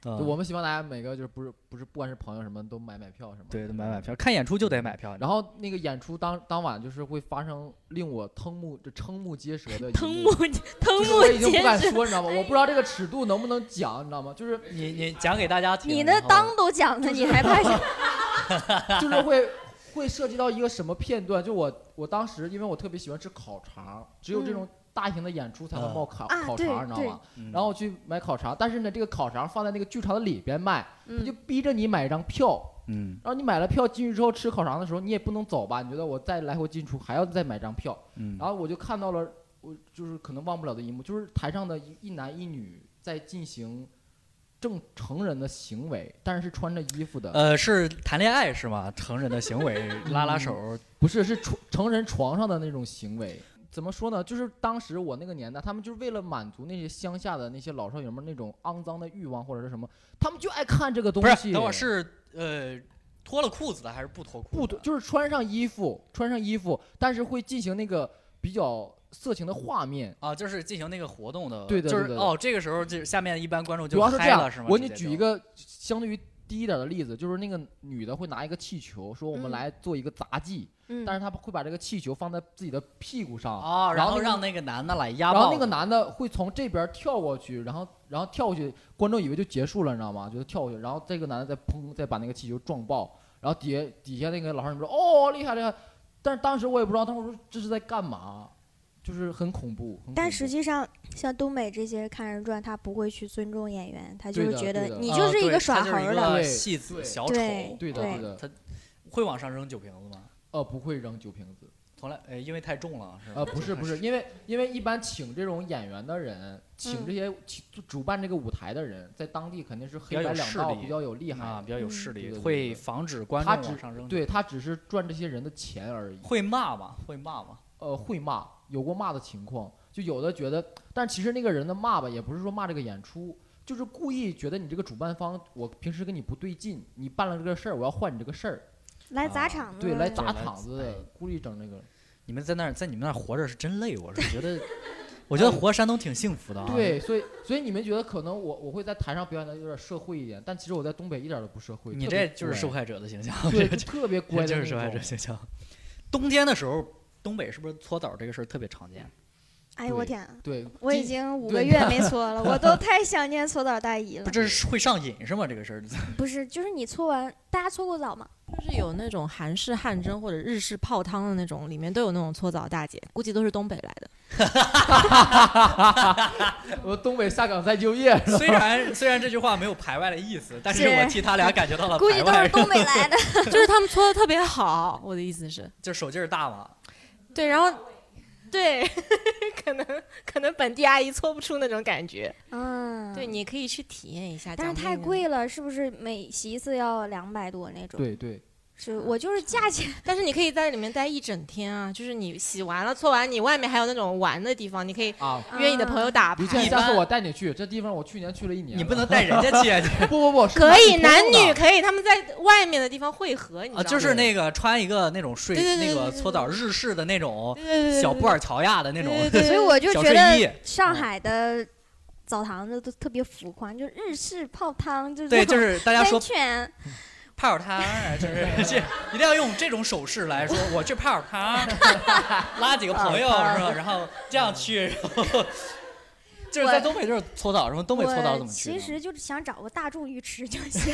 就我们希望大家每个就是不是不是不管是朋友什么都买买票什么的。对买买票，看演出就得买票。然后那个演出当当晚就是会发生令我瞠目就瞠目结舌的一 瞠幕目瞠就是我已经不目结舌。敢说，你知道吗？我不知道这个尺度能不能讲，你知道吗？就是你你讲给大家听。你那当都讲了，你还怕什么？就是会会涉及到一个什么片段？就我我当时因为我特别喜欢吃烤肠，只有这种大型的演出才能冒烤、烤肠，你知道吗？嗯然后我去买烤肠，但是呢，这个烤肠放在那个剧场的里边卖，他就嗯，逼着你买一张票。嗯然后你买了票进去之后吃烤肠的时候，你也不能走吧？你觉得我再来回进出还要再买张票？嗯，然后我就看到了，我就是可能忘不了的一幕，就是台上的一一男一女在进行正成人的行为，但是是穿着衣服的，呃是谈恋爱是吗？成人的行为，拉拉手，不是是床成人床上的那种行为。怎么说呢？就是当时我那个年代，他们就是为了满足那些乡下的那些老少爷们儿那种肮脏的欲望或者是什么，他们就爱看这个东不西。是？等会儿是呃脱了裤子的还是不脱裤子的？不就是穿上衣服，穿上衣服，但是会进行那个比较色情的画面。啊，就是进行那个活动的，对的对的就是哦，这个时候就下面一般观众就主要是这样嗨了是吗？，我给你举一个相对于低一点的例子，就是那个女的会拿一个气球，说我们嗯来做一个杂技，嗯，但是他会把这个气球放在自己的屁股上，啊，然后让那个男的来压，然后那个男的会从这边跳过去，然后然后跳过去，观众以为就结束了，你知道吗？就是跳过去，然后这个男的再砰再把那个气球撞爆，然后底下底下那个老少女说哦厉害厉害，但是当时我也不知道，他们说这是在干嘛，就是很恐怖。很恐但实际上，像东北这些看人转，他不会去尊重演员，他就是觉得你啊就是一个耍猴的。戏子小丑，对对对的对的，他会往上扔酒瓶子吗？呃不会扔酒瓶子，从来，呃，因为太重了，是吧？呃不是不是，因为因为一般请这种演员的人，请嗯这些请主办这个舞台的人，在当地肯定是黑白两势力道比较有厉害啊，比较有嗯势力，会防止观众往上扔。，对他只是赚这些人的钱而已。会骂吗？会骂吗？呃，会骂，有过骂的情况，就有的觉得，但其实那个人的骂吧，也不是说骂这个演出，就是故意觉得你这个主办方，我平时跟你不对劲，你办了这个事儿，我要换你这个事儿，来砸啊场子，对，来砸场子的，故意整那个，你们在那儿，在你们那儿活着是真累，我是觉得，我觉得活山东挺幸福的啊。对，所以所以你们觉得可能我我会在台上表演的有点社会一点，但其实我在东北一点都不社会，你这就是受害者的形象，对，就特别乖就是受害者种。形象。冬天的时候，东北是不是搓澡这个事儿特别常见？哎呦我天啊！对，我已经五个月没 搓了，我都太想念搓澡大姨了不，。这是会上瘾是吗？这个事儿不是，就是你搓完，大家搓过澡吗？就是有那种韩式汗蒸或者日式泡汤的那种，里面都有那种搓澡大姐，估计都是东北来的。我东北下岗再就业，虽然虽然这句话没有排外的意思，但是是我替他俩感觉到了估计，都是东北来的。就是他们搓的特别好，我的意思是，就手劲儿大嘛。对，然后对，可能可能本地阿姨搓不出那种感觉。嗯，对，你可以去体验一下，但是。太贵了，是不是每洗一次要两百多那种？对对，是我就是价钱，但是你可以在里面待一整天啊，就是你洗完了搓完，你外面还有那种玩的地方，你可以啊，约你的朋友打李牌。倩，下次我带你去，这地方我去年去了一年了。你不能带人家去啊 不不不，可以，男男女可以，他们在外面的地方汇合，你知道啊，吗？就是那个穿一个那种睡那个搓澡日式的那种对对对对小布尔乔亚的那种，对对对所以我就觉得上海的澡堂子都特别浮夸，就日式泡汤，就是对，就是大家说温泉，泡汤儿，就是 这一定要用这种手势来说，我去泡汤，拉几个朋友 是吧？然后这样去，然后就是在东北就是搓澡是吗？东北搓澡怎么去呢？其实就是想找个大众浴池就行，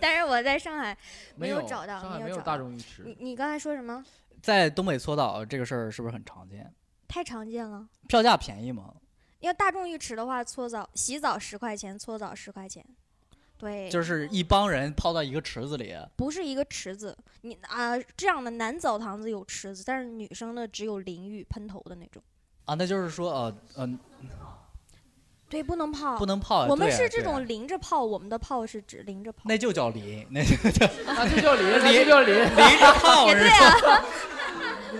但是我在上海没有找到，上海没有。大众浴池。你你刚才说什么？在东北搓澡这个事儿是不是很常见？太常见了。票价便宜吗？要大众浴池的话，搓澡洗澡十块钱，搓澡十块钱。对，就是一帮人泡到一个池子里，不是一个池子，你啊、这样的男澡堂子有池子，但是女生的只有淋浴喷头的那种。啊，那就是说呃呃对，不能泡。不能泡。我们对对是这种淋着泡，我们的泡是指淋着泡。那就叫淋，那就叫啊，这叫淋，那就叫淋。淋着泡也是对啊，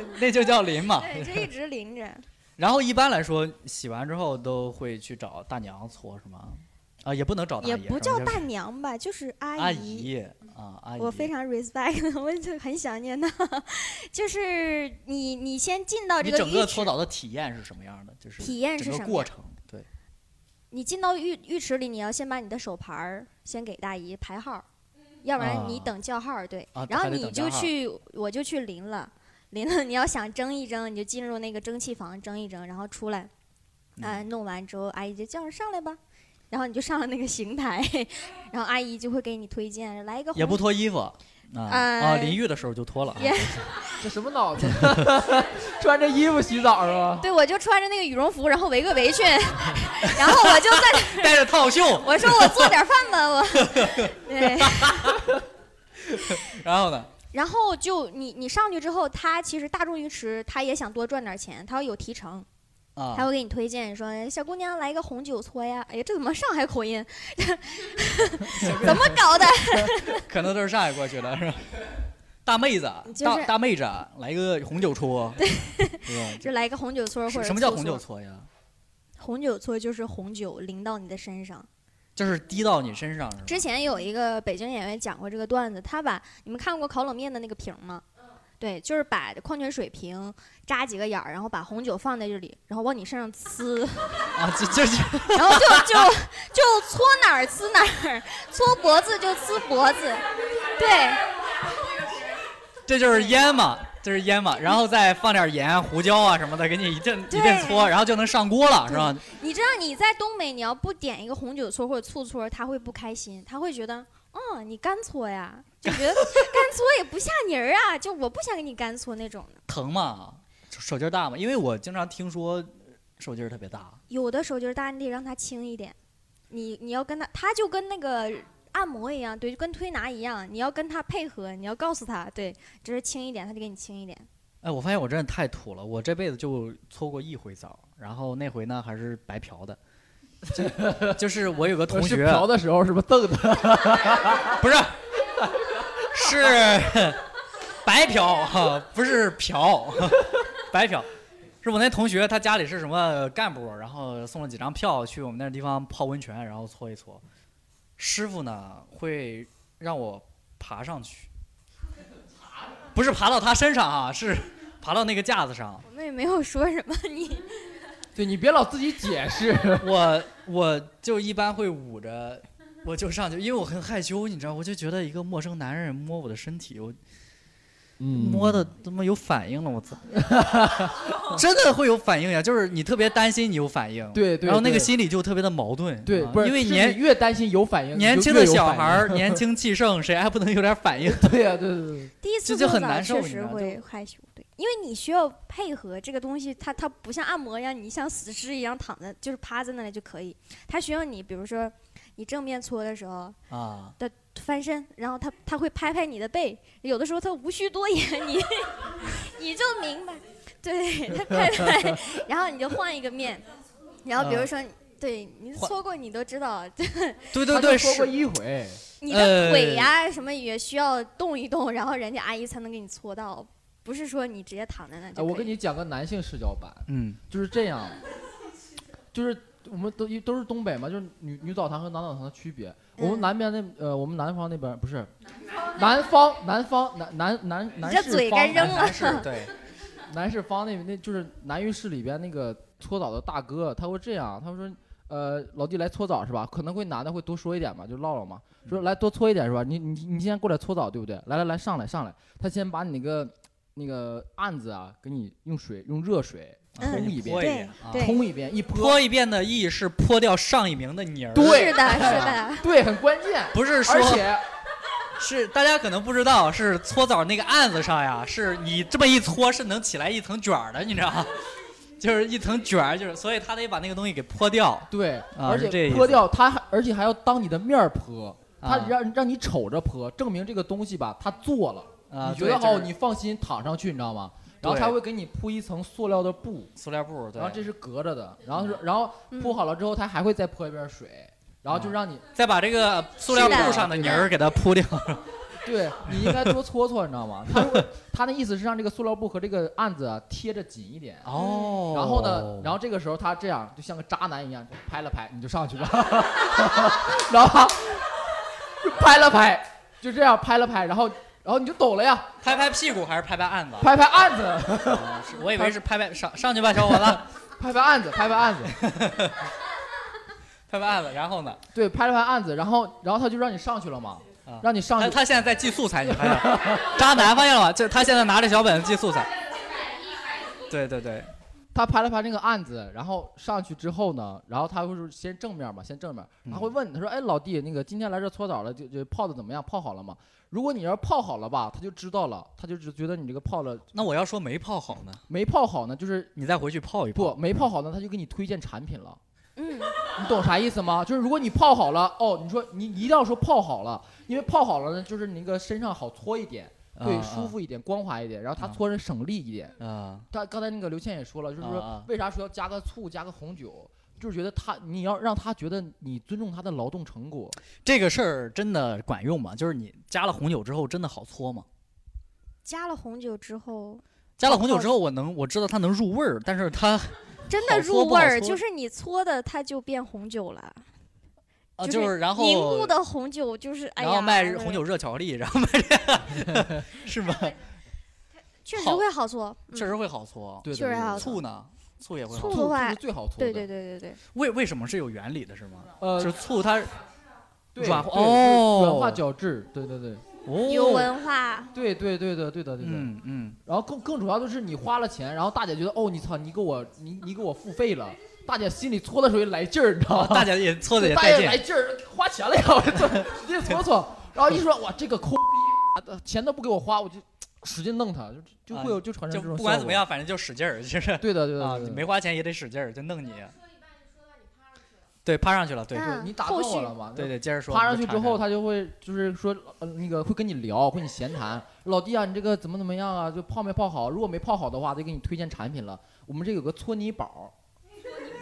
那就叫淋嘛。对，就一直淋着。然后一般来说，洗完之后都会去找大娘搓是吗？啊，也不能找大也不叫大娘吧，就是阿阿姨。姨啊，阿姨。我非常 respect，我就很想念她。就是你，你先进到这个浴池你整个搓，澡的体验是什么样的？就是体验是整什么过程，对，你进到浴浴池里，你要先把你的手牌儿先给大姨排号，要不然你啊等叫号儿。对，啊然后还得你等叫号就去，我就去淋了，淋了。你要想蒸一蒸，你就进入那个蒸汽房蒸一蒸，然后出来，啊、嗯弄完之后，阿姨就叫着上来吧。然后你就上了那个邢台，然后阿姨就会给你推荐来一个也不脱衣服啊啊，呃淋浴的时候就脱了啊。这什么脑子？穿着衣服洗澡是吧？对，我就穿着那个羽绒服，然后围个围裙，然后我就在，带着套袖，我说我做点饭吧，我，对，然后呢？然后就你你上去之后，他其实大众浴池他也想多赚点钱，他要有提成，他啊，会给你推荐说小姑娘来一个红酒搓呀，哎呀这怎么上海口音？怎么搞的？可能都是上海过去的，是吧？大妹子，就是大大妹子，来个红酒搓，对，是吧？就来一个红酒搓或者什么叫红酒搓？呀？红酒搓就是红酒淋到你的身上。就是滴到你身上？之前有一个北京演员讲过这个段子，他把你们看过烤冷面的那个瓶吗？对，就是把矿泉水瓶扎几个眼儿，然后把红酒放在这里，然后往你身上呲，啊，就就是 然后就就就搓哪儿呲哪儿，搓脖子就呲脖子，对这就是烟嘛，这是烟嘛，然后再放点盐、胡椒啊什么的，给你一阵一阵搓，然后就能上锅了，是吧？你知道你在东北，你要不点一个红酒搓或者醋搓，他会不开心，他会觉得，哦，你干搓呀，就觉得 干搓也不像泥儿啊，就我不想给你干搓那种的。疼嘛，手劲儿大嘛，因为我经常听说手劲儿特别大。有的手劲儿大，你得让他轻一点，你你要跟他，他就跟那个按摩一样，对，就跟推拿一样，你要跟他配合，你要告诉他，对，只是轻一点，他就给你轻一点。哎，我发现我真的太土了，我这辈子就搓过一回澡，然后那回呢还是白嫖的，就就是我有个同学，嫖的时候是不是瞪的？不是，是 白嫖哈，不是嫖，白嫖。是我那同学，他家里是什么干部，然后送了几张票去我们那地方泡温泉，然后搓一搓。师傅呢会让我爬上去，不是爬到他身上啊，是爬到那个架子上。我们也没有说什么，你对你别老自己解释。我我就一般会捂着，我就上去，因为我很害羞，你知道，我就觉得一个陌生男人摸我的身体，我嗯。摸的他妈有反应了，我操！真的会有反应呀，就是你特别担心你有反应，对对然后那个心里就特别的矛盾，对，因为年越担心有反应，年轻的小孩儿 年轻气盛，谁还不能有点反应？对呀、对对对，第一次这就很难受确实会害羞，对，因为你需要配合这个东西，它它不像按摩一样，你像死尸一样躺在就是趴在那里就可以，它需要你，比如说你正面搓的时候啊，的翻身，然后他他会拍拍你的背，有的时候他无需多言，你 你就明白，对，他拍拍，然后你就换一个面，然后比如啊说。对你搓过，你都知道，对对对，他就说过是一回，你的腿呃呀、什么也需要动一动，然后人家阿姨才能给你搓到，不是说你直接躺在那就哎，可以。我跟你讲个男性视角版，嗯就是这样，就是我们都一都是东北嘛，就是女女澡堂和男澡堂的区别。我们嗯南边那呃，我们南方那边不是，南方南方南南南南这嘴该扔了对，南市方那边那就是南浴室里边那个搓澡的大哥，他会这样，他会说，呃，老弟来搓澡是吧？可能会男的会多说一点嘛，就唠唠嘛，说来多搓一点是吧？你你你今天过来搓澡对不对？来来来，上来上来，他先把你那个那个案子啊，给你用水用热水嗯冲一遍，冲一遍，一泼，泼一遍的意义是泼掉上一名的泥儿，对是的，是的，对，很关键。不是说而且 是大家可能不知道，是搓澡那个案子上呀，是你这么一搓是能起来一层卷儿的，你知道吗？就是一层卷儿，就是所以他得把那个东西给泼掉。对，啊而且泼掉他还，而且还要当你的面泼，他啊让让你瞅着泼，证明这个东西吧，他做了。啊，你觉得好，你放心躺上去，你知道吗？然后他会给你铺一层塑料的布，塑料布，对然后这是隔着的，然后是然后嗯铺好了之后，他还会再泼一遍水，然后就让你，再把这个塑料布上的泥儿给它铺掉。对你应该多搓搓，你知道吗？他他的意思是让这个塑料布和这个案子啊贴着紧一点。哦然后呢，然后这个时候他这样就像个渣男一样，拍了拍，你就上去了，然后拍了拍，就这样拍了拍，然后然后你就抖了呀，拍拍屁股还是拍拍案子？拍拍案子，我以为是拍拍上上去吧，小伙子，拍拍案子，拍拍案子，拍拍案子。然后呢？对，拍了拍案子，然后然后他就让你上去了嘛，啊让你上去，他他现在在记素材，你发现了？渣男发现了吗？就他现在拿着小本子记素材。对对对，他拍了拍那个案子，然后上去之后呢，然后他会说先正面嘛，先正面，嗯他会问他说，哎老弟，那个今天来这搓澡了，就就泡的怎么样？泡好了吗？如果你要是泡好了吧，他就知道了，他就只觉得你这个泡了那我要说没泡好呢，没泡好呢，就是你再回去泡一泡不泡。没泡好呢，他就给你推荐产品了。嗯，你懂啥意思吗？就是如果你泡好了，哦，你说你你一定要说泡好了，因为泡好了呢，就是你那个身上好搓一点，对，啊舒服一点，光滑一点，然后它啊搓着省力一点。啊他刚才那个刘倩也说了，就是说为啥说要加个醋，加个红酒，就是觉得他你要让他觉得你尊重他的劳动成果。这个事儿真的管用吗？就是你加了红酒之后，真的好搓吗？加了红酒之后，加了红酒之后，我能我知道它能入味儿，但是它真的入味儿，就是你搓的它就变红酒了。啊，就就是然后凝固的红酒就是，哎呀，然后卖红酒热巧克力，然后卖这个 是吗？确实会好搓，嗯确实会好搓。对，确实好醋呢？醋也会好醋搓。的话最好搓的。对对对对对，为为什么是有原理的，是吗？呃就是醋它对软化哦软化角质，对对对，哦，有文化，对对对的对的对的。嗯嗯，然后更更主要的是你花了钱，然后大姐觉得哦你操你给我你你给我付费了，大姐心里搓的时候也来劲儿，你知道吗？大姐也搓的也来劲儿，花钱了呀，我就直接搓搓。然后一说哇这个抠逼，啊钱都不给我花，我就使劲弄他，就就会有就产就生这种。不管怎么样，反正就使劲儿，就是对的对的你没花钱也得使劲儿，就弄你。对，趴上去了，对嗯你打动我了嘛？对对，接着说。趴上去之后，他他就会就是说，呃，那个会跟你聊，会跟你闲谈。老弟啊，你这个怎么怎么样啊？就泡没泡好？如果没泡好的话，就给你推荐产品了。我们这有个搓泥宝，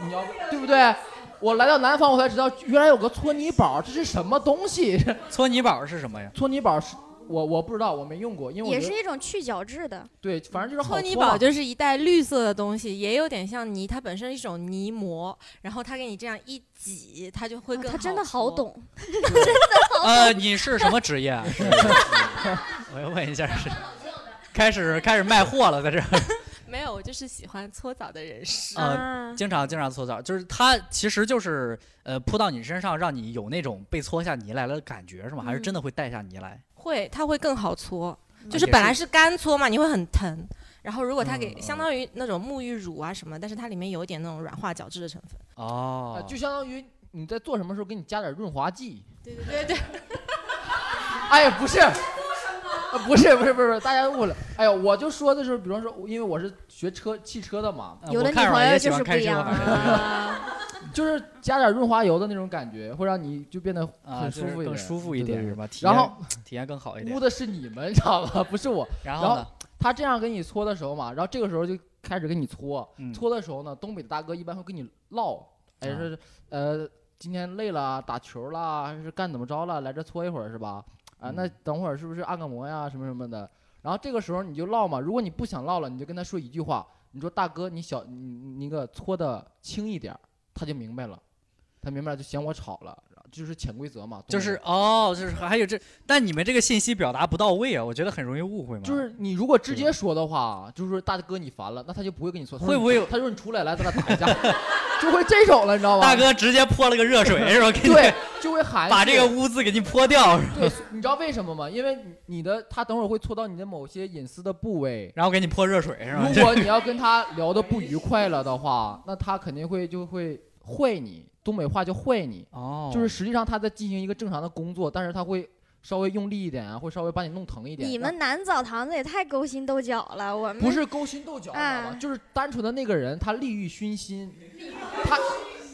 你要对不对？我来到南方，我才知道原来有个搓泥宝，这是什么东西？搓泥宝是什么呀？搓泥宝是我我不知道，我没用过，因为我也是一种去角质的。对，反正就是好搓泥宝就是一袋绿色的东西，也有点像泥，它本身是一种泥膜，然后它给你这样一挤，它就会更啊他真的好搓。懂，呃，你是什么职业啊？我要问一下，是开始开始卖货了，在这儿。没有，我就是喜欢搓澡的人士。啊啊，经常经常搓澡，就是它其实就是呃扑到你身上，让你有那种被搓下泥来了的感觉，是吗？还是真的会带下泥来？会，它会更好搓。嗯就是本来是干搓嘛，你会很疼。然后如果它给嗯相当于那种沐浴乳啊什么，但是它里面有一点那种软化角质的成分。哦呃，就相当于你在做什么时候给你加点润滑剂。对对对对，哎，不是，呃不是不是不是，大家误了。哎呦，我就说的是，比方说，因为我是学车汽车的嘛，呃有的女朋友就喜欢开车，是不一样。就是加点润滑油的那种感觉，会让你就变得啊，很舒服一点，更舒服一点是吧？然后 体验更好一点污。的是你们，你知道吧？不是我。然后呢？他这样给你搓的时候嘛，然后这个时候就开始给你搓，嗯搓的时候呢，东北的大哥一般会跟你唠，哎啊说呃今天累了，打球了，还是干怎么着了，来这搓一会儿是吧？啊，那嗯等会儿是不是按个摩呀，什么什么的？然后这个时候你就唠嘛，如果你不想唠了，你就跟他说一句话，你说大哥，你小你你那个搓的轻一点儿，他就明白了，他明白了就嫌我吵了，这就是潜规则嘛。就是哦，就是还有这，但你们这个信息表达不到位啊，我觉得很容易误会嘛。就是你如果直接说的话，就是说大哥你烦了，那他就不会跟你说会不会有他说你出来来咱俩打一架，就会这种了，你知道吗？大哥直接泼了个热水是吧？对，就会含蓄把这个污渍给你泼掉，对，你知道为什么吗？因为你你的他等会儿会搓到你的某些隐私的部位。然后给你泼热水是吧？如果你要跟他聊的不愉快了的话，那他肯定会就会会你，东北话就坏你，哦，就是实际上他在进行一个正常的工作，但是他会稍微用力一点啊，会稍微把你弄疼一点。你们男澡堂子也太勾心斗角了，我们不是勾心斗角，你知道吗？嗯就是单纯的那个人，他利欲熏心，他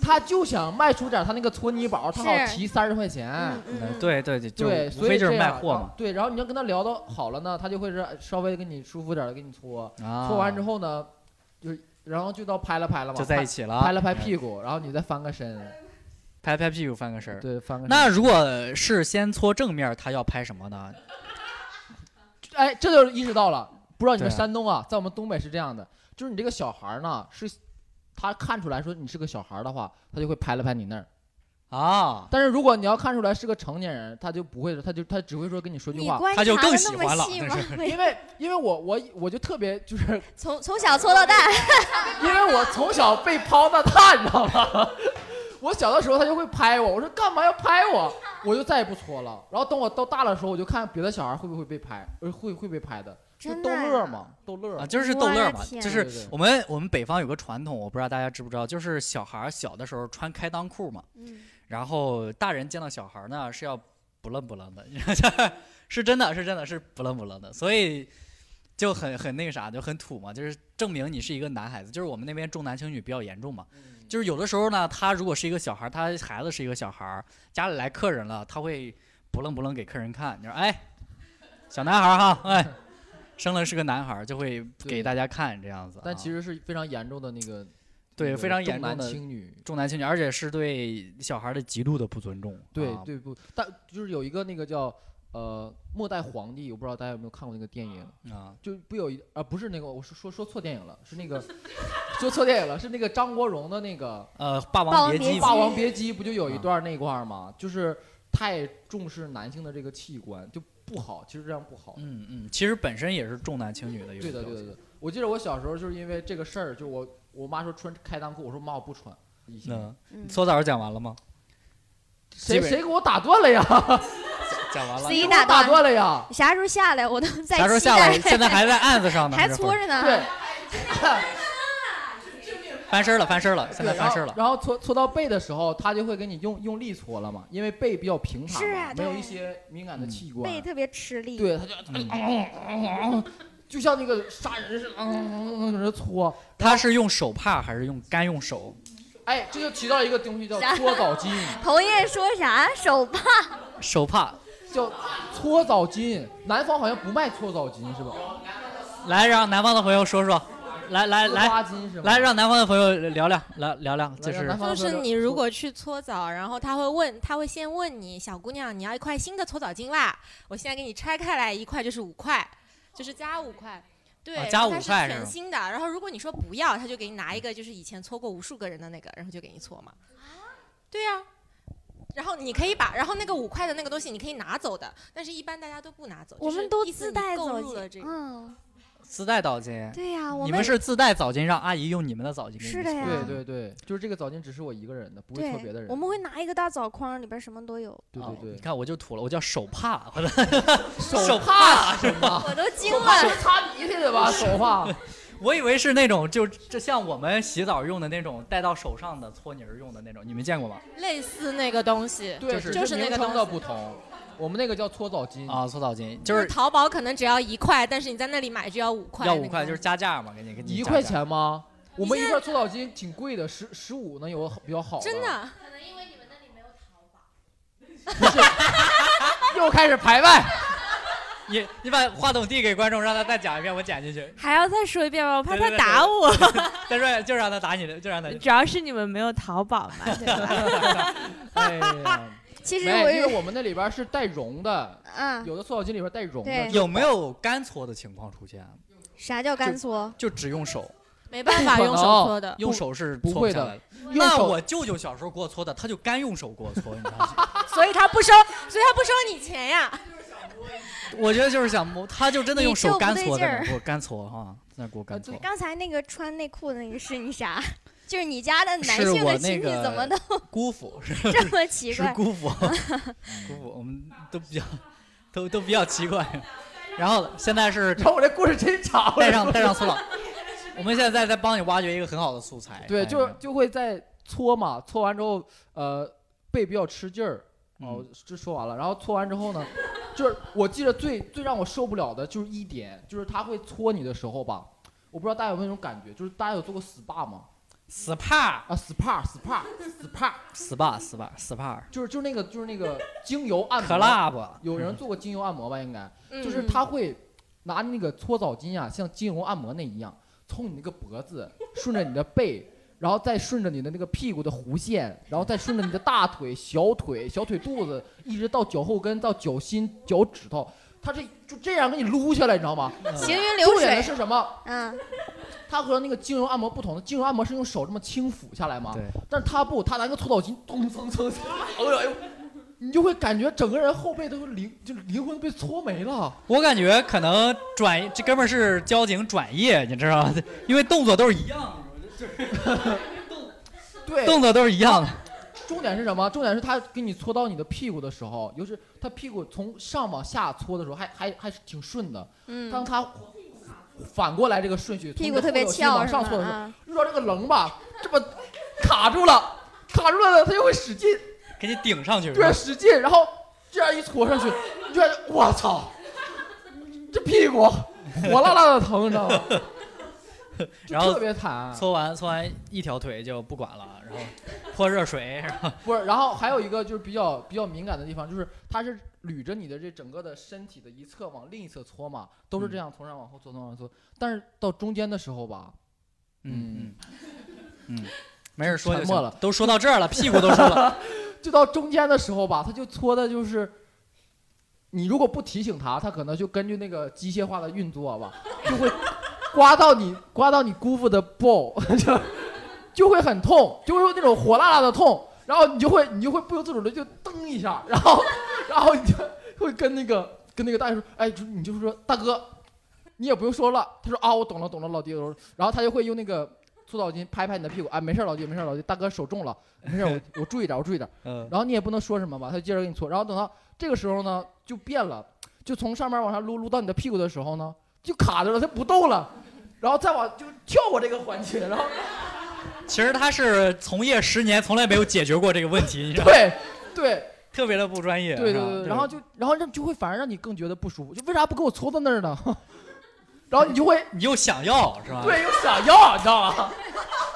他就想卖出点他那个搓泥宝，他好提三十块钱。嗯嗯嗯对对对，就对，所以就是卖这样货嘛。然后对，然后你要跟他聊到好了呢，他就会是稍微跟你舒服点的给你搓，啊，搓完之后呢，就然后就到拍了拍了嘛，就在一起起了，拍了拍屁股，然后你再翻个身，拍拍屁股翻个身。对，翻个身。那如果是先搓正面，他要拍什么呢？哎，这就意识到了，不知道你们山东啊，在我们东北是这样的，就是你这个小孩呢，是他看出来说你是个小孩的话，他就会拍了拍你那儿。啊，但是如果你要看出来是个成年人，他就不会，他就他只会说跟你说句话，他就更喜欢了？因为因为我我我就特别就是从从小搓到大，因为我从小被抛到大，你知道吗？我小的时候他就会拍我，我说干嘛要拍我，我就再也不搓了。然后等我到大了的时候，我就看别的小孩会不会被拍，呃会会被拍的，就逗真的呀乐嘛，逗乐。啊，。就是逗乐嘛，就是我们我们北方有个传统，我不知道大家知不知道，就是小孩小的时候穿开裆裤嘛，嗯，然后大人见到小孩儿呢是要不愣不愣 的，是真的是真的是不愣不愣的，所以就很很那个啥，就很土嘛，就是证明你是一个男孩子。就是我们那边重男轻女比较严重嘛，就是有的时候呢，他如果是一个小孩儿，他孩子是一个小孩儿，家里来客人了，他会不愣不愣给客人看，你说哎，小男孩儿哈，哎。生了是个男孩儿，就会给大家看这样子啊。但其实是非常严重的，那个对非常严重的轻女。重男轻女，而且是对小孩儿的极度的不尊重。啊对对不，但就是有一个那个叫呃末代皇帝，我不知道大家有没有看过那个电影，啊，就不有一啊不是那个，我是说说错电影了，是那个 说错电影了，是那个张国荣的那个呃，霸霸王别姬霸王别姬》，不就有一啊段那块儿吗？就是太重视男性的这个器官，就不好，其实这样不好。嗯嗯，其实本身也是重男轻女的一个对的，对的，对的。我记得我小时候就是因为这个事儿，就我我妈说穿开裆裤，我说妈我不穿。嗯，嗯搓澡讲完了吗？谁谁给我打断了呀？讲完了谁。谁给我打断打断了呀？啥时候下来？我都在啥时候下来？现在还在案子上呢，还搓着呢。对，翻身了，翻身了，现在翻身了。然后搓搓到背的时候，他就会给你用用力搓了嘛，因为背比较平坦嘛，是啊没有一些敏感的嗯器官。背特别吃力。对，他就、嗯 就像那个杀人似的，嗯嗯嗯嗯搓。他是用手帕还是用干用手？哎，这就提到一个东西叫搓澡巾，童叶说啥？手帕？手帕。叫搓澡巾。南方好像不卖搓澡巾是吧？来，让南方的朋友说说。来来来？来，让南方的朋友聊聊，来聊聊，就是就是你如果去搓澡，然后他会问，他会先问你，小姑娘，你要一块新的搓澡巾吧？我现在给你拆开来，一块就是五块，就是加五块。对，它是五块是全新的。然后如果你说不要，他就给你拿一个就是以前搓过无数个人的那个，然后就给你搓嘛。对呀、然后你可以把，然后那个五块的那个东西你可以拿走的，但是一般大家都不拿走。就是我们都自带澡购入了这。个。嗯，自带澡巾。对呀，我你们是自带澡巾，让阿姨用你们的澡巾给你是的呀对对对，就是这个澡巾只是我一个人的，不会搓别的对，人。我们会拿一个大澡筐，里边什么都有。对对对对，你看我就土了，我叫手帕，我的手帕是吗？我都惊手帕是了。擦鼻涕的吧？手帕。我以为是那种就这像我们洗澡用的那种戴到手上的搓泥儿用的那种，你们见过吗？类似那个东西，对，就是只就是那个东西的不同。我们那个叫搓澡巾。啊，搓澡巾就就是是淘宝可能只要一块，但是你在那里买就要五块。要五块，就是加价嘛，给你给你一块。钱吗？我们现一块搓澡巾挺贵的，十十五能有比较好的。真的。不是，又开始排外。你你把话筒递给观众，让他再讲一遍，我剪进去。还要再说一遍吗？我怕他打我。再说就让他打你的，就让他。主要是你们没有淘宝嘛，对吧？哎呀，其实，我因为我们那里边是带绒的，嗯，有的搓澡巾里边带绒的。有没有干搓的情况出现？啥叫干搓？就只用手，没办法用手搓的，用手是不会的搓不下来的。那我舅舅小时候给我搓的，他就干用手给我搓，你知道吗？所以他不收，所以他不收你钱呀。我觉得就是想摸，他就真的用手干搓的，给我干搓哈，在那给我干搓。刚才那个穿内裤的那个是你啥？就是你家的男性的亲戚个怎么都 姑父是 这么奇怪？是姑父，姑父，我们都比较都都比较奇怪。然后现在是然后我这故事真长。带上带上苏老，我们现在在在帮你挖掘一个很好的素材。对，哎就就会在搓嘛，搓完之后，呃，背比较吃劲儿。哦嗯，这说完了，然后搓完之后呢，就是我记得最最让我受不了的就是一点，就是他会搓你的时候吧，我不知道大家有没有那种感觉，就是大家有做过 SPA 吗？SPA 啊，SPA SPA SPA，SPA SPA SPA 就是就是那个就是那个精油按摩。Club 有人做过精油按摩吧？应该嗯就是他会拿那个搓澡巾啊，像精油按摩那一样，从你那个脖子顺着你的背，然后再顺着你的那个屁股的弧线，然后再顺着你的大腿、小腿、小腿肚子，一直到脚后跟到脚心、脚趾头，他这就这样给你撸下来，你知道吗？行云流重点的水。是什么？嗯，它和那个精油按摩不同的，精油按摩是用手这么轻抚下来嘛，对，但是他不，他拿个搓澡巾咚蹭蹭，哎呦哎呦，你就会感觉整个人后背都灵，就是灵魂被搓没了。我感觉可能转这哥们儿是交警转业，你知道吗？因为动作都是一样的，对，动作都是一样的。重点是什么？重点是他给你搓到你的屁股的时候，尤其是他屁股从上往下搓的时候，还还还是挺顺的。当嗯，他反过来这个顺序，从屁股特别翘是吗？上搓的时候，啊，遇到这个棱吧，这么卡住了，卡住了呢，他就会使劲，给你顶上去，是对，使劲，然后这样一搓上去，你就感觉我操，这屁股火辣辣的疼，你知道吗？然后特别惨。搓完搓完一条腿就不管了，然后泼热水，然后 不是，然后还有一个就是比较比较敏感的地方，就是它是捋着你的这整个的身体的一侧往另一侧搓嘛，都是这样从上往后搓，从上往后搓。但是到中间的时候吧，嗯嗯嗯，没事说就行沉默了，都说到这儿了，屁股都说了，就到中间的时候吧，他就搓的就是，你如果不提醒他，他可能就根据那个机械化的运作吧，就会刮到你刮到你姑父的 ball，就就会很痛，就会有那种火辣辣的痛，然后你就会你就会不由自主的就蹬一下，然后然后你就会跟那个跟那个大爷说，哎，就你就是说大哥，你也不用说了。他说啊，我懂了懂了，老弟。然后他就会用那个搓澡巾拍拍你的屁股，哎，没事老弟，没事老弟，大哥手重了，没事，我 我注意点，我注意点。嗯，然后你也不能说什么吧，他就接着给你搓。然后等到这个时候呢，就变了，就从上面往上撸撸到你的屁股的时候呢，就卡着了，他不动了，然后再往就跳过这个环节，然后其实他是从业十年，从来没有解决过这个问题，你知道吗？对对特别的不专业。对对对，然后就然后让就会反而让你更觉得不舒服，就为啥不给我搓到那儿呢？然后你就会你又想要是吧？对，又想要，你知道吗？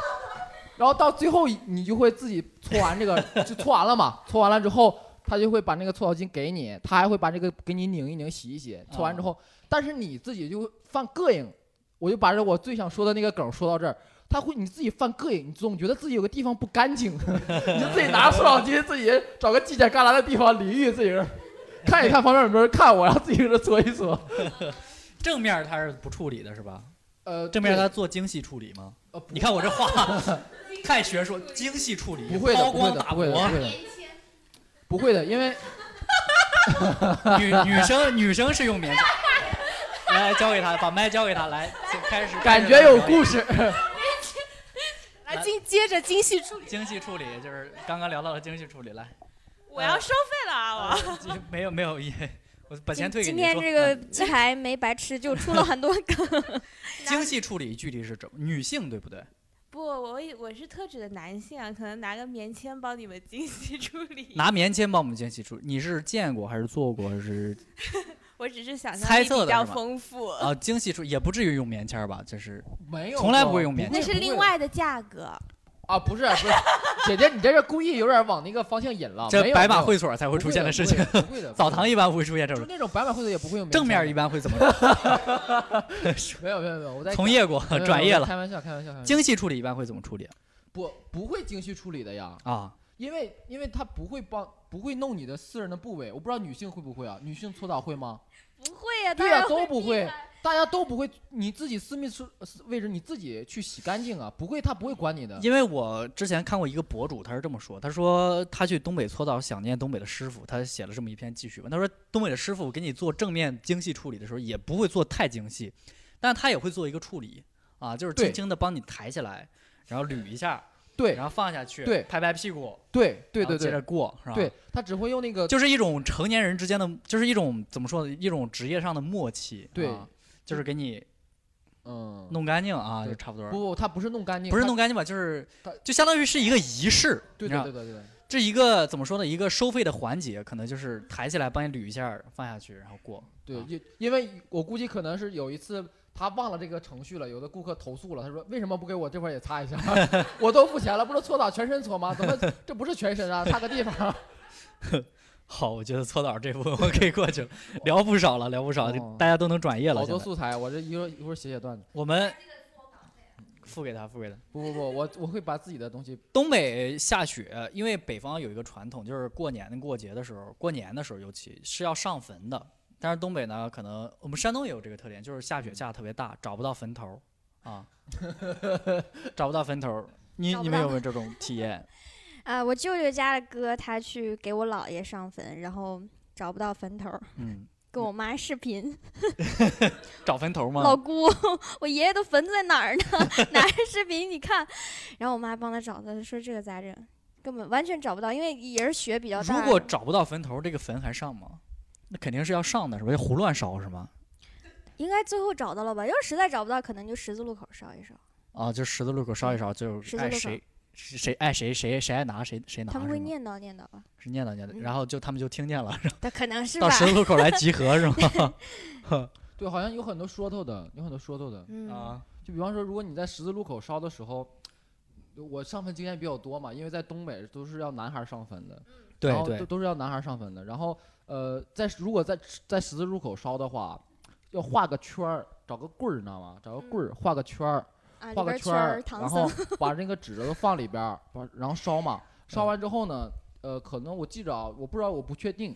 然后到最后你就会自己搓完这个，就搓完了嘛。搓完了之后，他就会把那个搓澡巾给你，他还会把这个给你拧一拧、洗一洗。搓完之后，但是你自己就会犯膈应。我就把这我最想说的那个梗说到这儿，他会你自己犯膈应，你总觉得自己有个地方不干净，你就自己拿搓澡巾，自己找个犄角旮旯的地方淋浴，自己人看一看旁边有没有人看我，然后自己搁这搓一搓。正面他是不处理的是吧？呃，正面对他做精细处理吗？呃你看我这话 太学术，精细处理，不会的，抛不会的，光打不会的，不磨会。的，不会的，因为女女生女生是用棉签。来交给他，把麦交给他，来就开始。感觉有故事。来精接着精细处理。精细处理就是刚刚聊到了精细处理，来，我要收费了啊！我呃没有没有也，我把钱退给你。今天这个嗯鸡排没白吃，就出了很多 梗。精细处理具体是怎么？女性对不对？不，我以我是特指的男性啊，可能拿个棉签帮你们精细处理。拿棉签帮我们精细处理，你是见过还是做过还是我只是想象猜力比较测的是吗丰富，啊？精细处理也不至于用棉签儿吧？就是 没有，从来不会用棉那是另外的价格。啊，不是不是，姐姐，你这是故意有点往那个方向引了。这白马会所才会出现的事情。不会的，澡堂一般不会出现这就种，那种白马会所也不会用正面一般般会怎么？没有没有没有，我在从业过，没有专业了。开玩笑开玩笑开玩笑，精细处理一般会怎么处理不不会精细处理的呀，啊？因为因为他不会帮不会弄你的私人的部位，我不知道女性会不会啊？女性搓澡会吗？不会呀、对呀、都不会，大家都不会，你自己私密处位置你自己去洗干净啊，不会，他不会管你的。因为我之前看过一个博主，他是这么说，他说他去东北搓澡，想念东北的师傅，他写了这么一篇记叙文。他说东北的师傅给你做正面精细处理的时候，也不会做太精细，但他也会做一个处理啊，就是轻轻的帮你抬起来，然后捋一下，对然后放下去，对拍拍屁股，对对对然后接着对过，是吧？对，他只会用那个就是一种成年人之间的，就是一种怎么说呢？一种职业上的默契，对啊就是给你嗯，弄干净啊，就差不多。不不，他不是弄干净，不是弄干净吧，就是就相当于是一个仪式，对你知道对对对对。这一个怎么说呢？一个收费的环节，可能就是抬起来帮你捋一下，放下去，然后过。对，啊因因为我估计可能是有一次他忘了这个程序了，有的顾客投诉了，他说为什么不给我这块也擦一下？我都付钱了，不是搓澡全身搓吗？怎么这不是全身啊？擦个地方。好，我觉得搓澡这部分我可以过去了，聊不少了，聊不少，哦大家都能转业了。好多素材，我这一会儿一会儿写写段子。我们付给他，付给他。不不不，我我会把自己的东西东北下雪，因为北方有一个传统，就是过年过节的时候，过年的时候尤其是要上坟的。但是东北呢，可能我们山东也有这个特点，就是下雪下得特别大，找不到坟头儿啊，找不到坟头儿。你你们有没有这种体验？啊、我舅舅家的哥他去给我姥爷上坟，然后找不到坟头儿，嗯，跟我妈视频，找坟头吗？老姑，我爷爷的坟在哪儿呢？拿着视频你看，然后我妈帮他找他，说这个咋整？根本完全找不到，因为也是雪比较大。如果找不到坟头，这个坟还上吗？那肯定是要上的，是吧？要胡乱烧是吗？应该最后找到了吧？要是实在找不到，可能就十字路口烧一烧。啊，就十字路口烧一烧，就爱谁谁谁爱谁谁谁爱拿谁谁拿，他们会念叨念叨吧？是念叨念叨，嗯然后就他们就听见了，然后他可能是吧到。十字路口来集合是吗？对，好像有很多说头的，有很多说头的。嗯，啊，就比方说，如果你在十字路口烧的时候，我上坟经验比较多嘛，因为在东北都是要男孩儿上坟的，对对然后都，都是要男孩上坟的。然后呃，在如果在在十字路口烧的话，要画个圈儿，找个棍儿，你知道吗？找个棍儿画个圈儿，啊，里画个边圈儿，唐然后。把那个纸都放里边儿，把然后烧嘛。烧完之后呢，呃，可能我记着啊，我不知道，我不确定，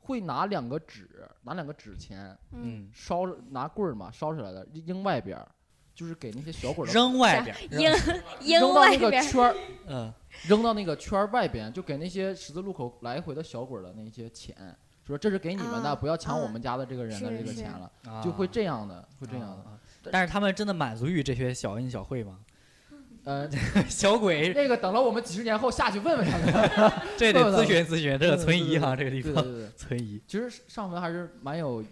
会拿两个纸，拿两个纸钱嗯，嗯，烧拿棍儿嘛，烧出来的扔外边儿，就是给那些小鬼儿扔外边儿，扔扔扔到那个外边，圈儿，嗯，扔到那个圈儿外边，就给那些十字路口来回的小鬼的那些钱，说这是给你们的，啊不要抢我啊们家的这个人的这个钱了，啊就会这样的，会这样的。啊但是他们真的满足于这些小恩小惠吗？呃，小鬼，那个等了我们几十年后下去问问他们。这得咨询咨询，这个存疑哈，这个地方存疑。其实上坟还是蛮有，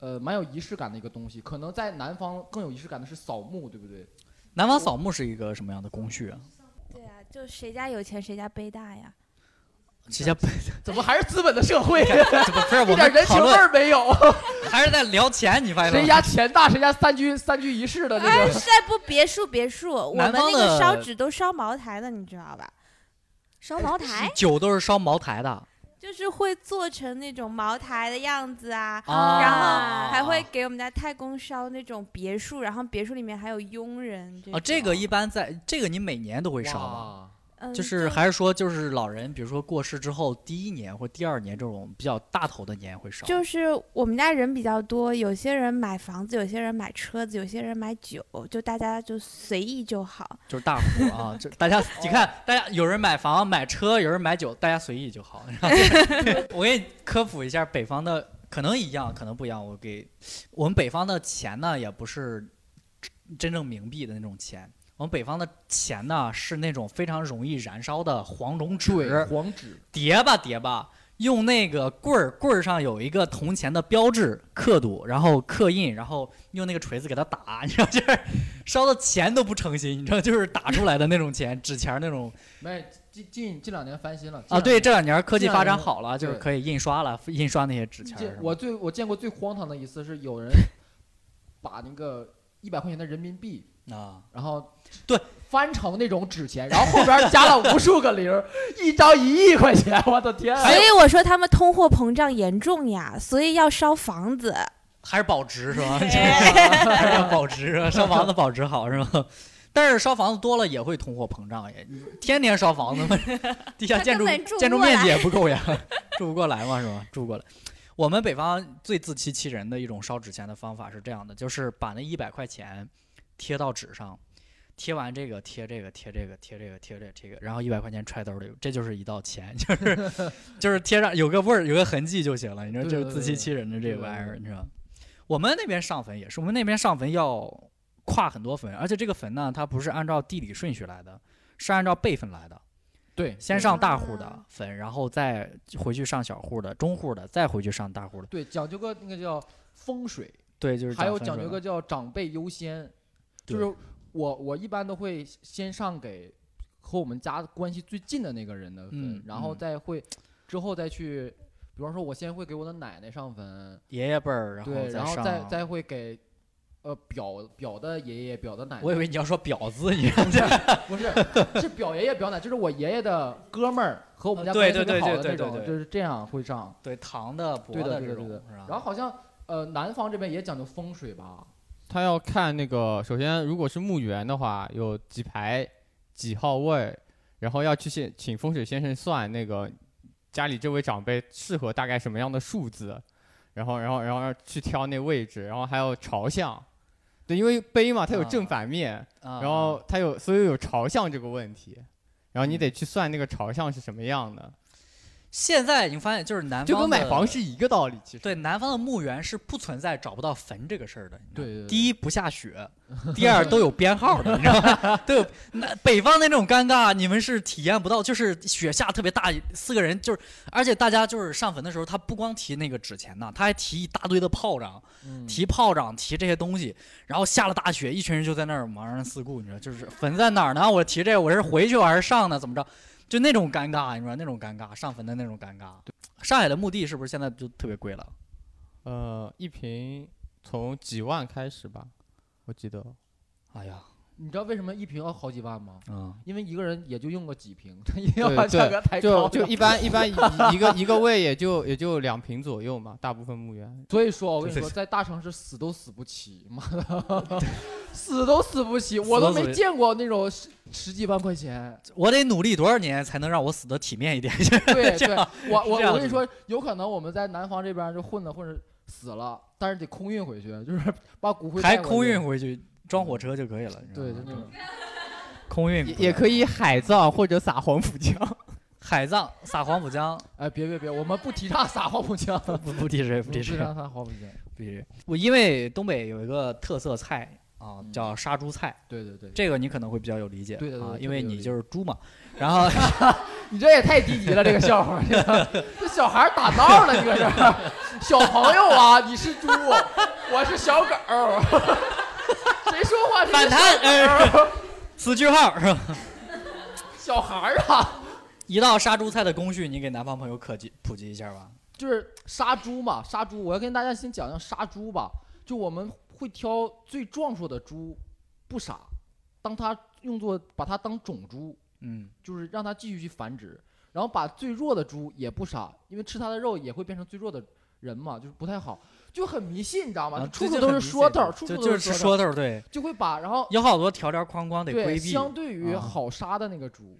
呃，蛮有仪式感的一个东西。可能在南方更有仪式感的是扫墓，对不对？南方扫墓是一个什么样的工序啊？对啊，就谁家有钱谁家背大呀。谁家背怎么还是资本的社会？怎么不是我一点人情味儿没有。还是在聊钱？你发现谁？家钱大，谁家三居三居一室的这哎，个。是在不别墅别墅，我们那个烧纸都烧茅台的，你知道吧？烧茅台，酒都是烧茅台的就是会做成那种茅台的样子啊，啊然后还会给我们家太公烧那种别墅，然后别墅里面还有佣人。啊，这个一般在这个你每年都会烧吗？就是还是说就是老人，比如说过世之后第一年或第二年这种比较大头的年会少。就是我们家人比较多，有些人买房子，有些人买车子，有些人买酒，就大家就随意就好。就是大户啊，就大家 你看，大家有人买房买车，有人买酒，大家随意就好。我给你科普一下，北方的可能一样，可能不一样。我给我们北方的钱呢，也不是真正冥币的那种钱。我们北方的钱呢，是那种非常容易燃烧的黄种纸，黄纸。叠吧叠吧，用那个棍儿，棍儿上有一个铜钱的标志刻度，然后刻印，然后用那个锤子给它打，你知道，就是烧的钱都不诚心，你知道，就是打出来的那种钱，纸钱那种没近近近两年翻新了啊。对，这两年科技发展好了，就是可以印刷了，印刷那些纸钱我最我见过最荒唐的一次是有人 把那个一百块钱的人民币，啊，然后对翻成那种纸钱，然后后边加了无数个零，一张一亿块钱，我的天啊！所以我说他们通货膨胀严重呀，所以要烧房子。还是保值是吧？还是要保值啊，烧房子保值好是吧？但是烧房子多了也会通货膨胀呀，你天天烧房子嘛，地下建筑建筑面积也不够呀，住不过来嘛是吧？住不过来。我们北方最自欺欺人的一种烧纸钱的方法是这样的，就是把那一百块钱贴到纸上，贴完这个贴这个贴这个贴这个贴这个贴这个，然后一百块钱揣兜里，这就是一道钱，就是就是贴上有个味儿有个痕迹就行了，你知道对对这是自欺欺人的这个玩意儿，你知道？我们那边上坟也是，我们那边上坟要跨很多坟，而且这个坟呢，它不是按照地理顺序来的，是按照辈分来的。对，先上大户啊的坟，然后再回去上小户的、中户的，再回去上大户的。对讲究个那个叫风水，对，就是还有讲究个叫长辈优先，就是我我一般都会先上给和我们家关系最近的那个人的分，嗯然后嗯再会之后再去，比方说我先会给我的奶奶上坟，爷爷辈儿，然后对，然后上。再再会给呃表表的爷爷表的奶奶，我以为你要说婊子，你知道吗？不是是表爷爷表奶，就是我爷爷的哥们儿和我们家呃对关系特别对对好的那种，对对对就是这样会上。对，堂的、伯对的的这种，对的对的是吧？然后好像呃南方这边也讲究风水吧，他要看那个，首先如果是墓园的话，有几排几号位，然后要去先请风水先生算那个家里这位长辈适合大概什么样的数字，然后然后然后去挑那位置，然后还有朝向，对，因为碑嘛它有正啊反面，啊然后它有所以有朝向这个问题，然后你得去算那个朝向是什么样的，现在你发现，就是南方就跟买的房是一个道理，其实。对，南方的墓园是不存在找不到坟这个事儿的。对对对第一不下雪，第二都有编号的，你知道吗？都有。那北方的那种尴尬，你们是体验不到，就是雪下特别大，四个人就是，而且大家就是上坟的时候，他不光提那个纸钱呐，他还提一大堆的炮仗，嗯提炮仗，提这些东西，然后下了大雪，一群人就在那儿茫然四顾，你知道，就是坟在哪儿呢？我提这个，我是回去还是上呢？怎么着？就那种尴尬，你知道那种尴尬，上坟的那种尴尬。上海的墓地是不是现在就特别贵了？呃，一平从几万开始吧，我记得。哎呀，你知道为什么一瓶要好几万吗？嗯，因为一个人也就用个几瓶，他 一定要把价格抬高。就一般一般 一一个一个位也就也就两瓶左右嘛，大部分墓园。所以说，我跟你说，在大城市死都死不起，妈的，死都死不起，我都没见过那种十十几万块钱。我得努力多少年才能让我死的体面一点？对对，我我我跟你说，有可能我们在南方这边就混的混着死了，但是得空运回去，就是把骨灰还空运回去，装火车就可以了。对，就那种。空运也也可以海葬或者撒黄浦江。海葬撒黄浦江，哎，别别别，我们不提倡撒黄浦江，不不提谁不提谁不提倡撒黄浦江。不提谁。我因为东北有一个特色菜啊，叫杀猪菜，对对对，这个你可能会比较有理解，对对对啊，因为你就是猪嘛。然后 你这也太低级了，这个笑话，这小孩打闹呢，你搁这儿，小朋友啊，你是猪，我是小狗，谁说话？反弹，呃，死句号是吧？小孩儿啊，一道杀猪菜的工序，你给南方朋友普及普及一下吧。就是杀猪嘛，杀猪，我要跟大家先讲讲杀猪吧。就我们会挑最壮硕的猪，不杀，当它用作把它当种猪，嗯，就是让它继续去繁殖，然后把最弱的猪也不杀，因为吃它的肉也会变成最弱的人嘛，就是不太好，就很迷信，你知道吗？啊处处都是说头儿，处处都是说头儿，对，就会把然后有好多条条框框得规避。相对于啊好杀的那个猪，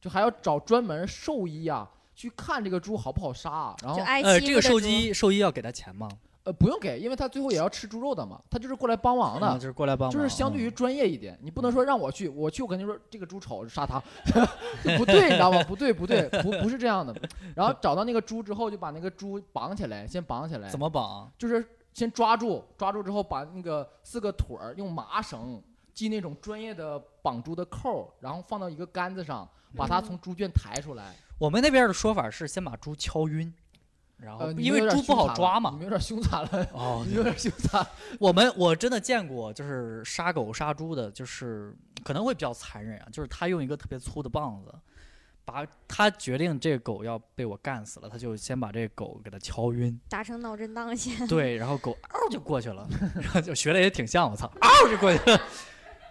就还要找专门兽医啊去看这个猪好不好杀，然后呃，这个兽医兽医要给他钱吗？呃不用给，因为他最后也要吃猪肉的嘛，他就是过来帮忙的啊，就是过来帮忙，就是相对于嗯专业一点，你不能说让我去，我去我肯定说这个猪丑杀它，不对，你知道吗？不对，不对，不不是这样的。然后找到那个猪之后，就把那个猪绑起来，先绑起来，怎么绑？就是先抓住，抓住之后把那个四个腿儿用麻绳系那种专业的绑猪的扣儿，然后放到一个杆子上，把它从猪圈抬出来。我们那边的说法是先把猪敲晕，然后呃，因为猪不好抓嘛你。们有点凶残了，哦 你，有点凶残。我们我真的见过，就是杀狗杀猪的，就是可能会比较残忍啊，就是他用一个特别粗的棒子，把他决定这个狗要被我干死了，他就先把这个狗给它敲晕，打成脑震荡先。对，然后狗嗷就过去了，然后就学的也挺像，我操，嗷就过去了，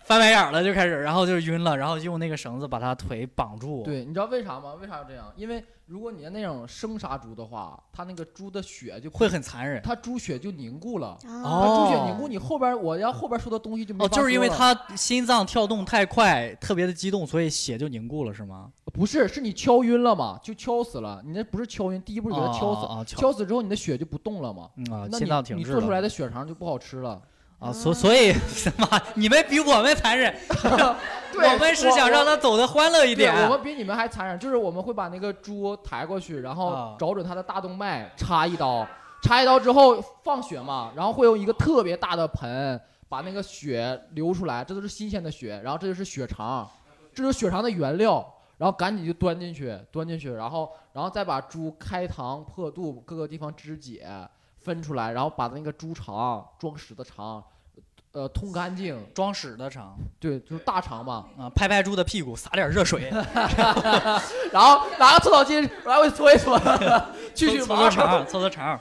翻白眼了就开始，然后就晕了，然后用那个绳子把他腿绑住，对，你知道为啥吗？为啥要这样？因为如果你那种生杀猪的话，它那个猪的血就会很残忍。它猪血就凝固了。它哦猪血凝固，你后边我要后边说的东西就没哦，法就是因为它心脏跳动太快，特别的激动，所以血就凝固了，是吗？不是，是你敲晕了嘛，就敲死了。你那不是敲晕，第一步是给它敲死，哦哦哦敲敲死之后你的血就不动了嘛。嗯啊，那心脏停滞了你你做出来的血肠就不好吃了。啊，所所以 什么，你们比我们残忍，我们是想让他走的欢乐一，点。我们比你们还残忍，就是我们会把那个猪抬过去，然后啊找准它的大动脉，插一刀，插一刀之后放血嘛，然后会用一个特别大的盆把那个血流出来，这都是新鲜的血，然后这就是血肠，这就是血肠的原料，然后赶紧就端进去，端进去，然后然后再把猪开膛破肚，各个地方肢解分出来，然后把那个猪肠装屎的肠，呃，通干净，装屎的肠对，就是大肠嘛。啊，拍拍猪的屁股，撒点热水，然后拿个搓澡巾来回搓一搓，去去搓搓。肠，搓搓肠。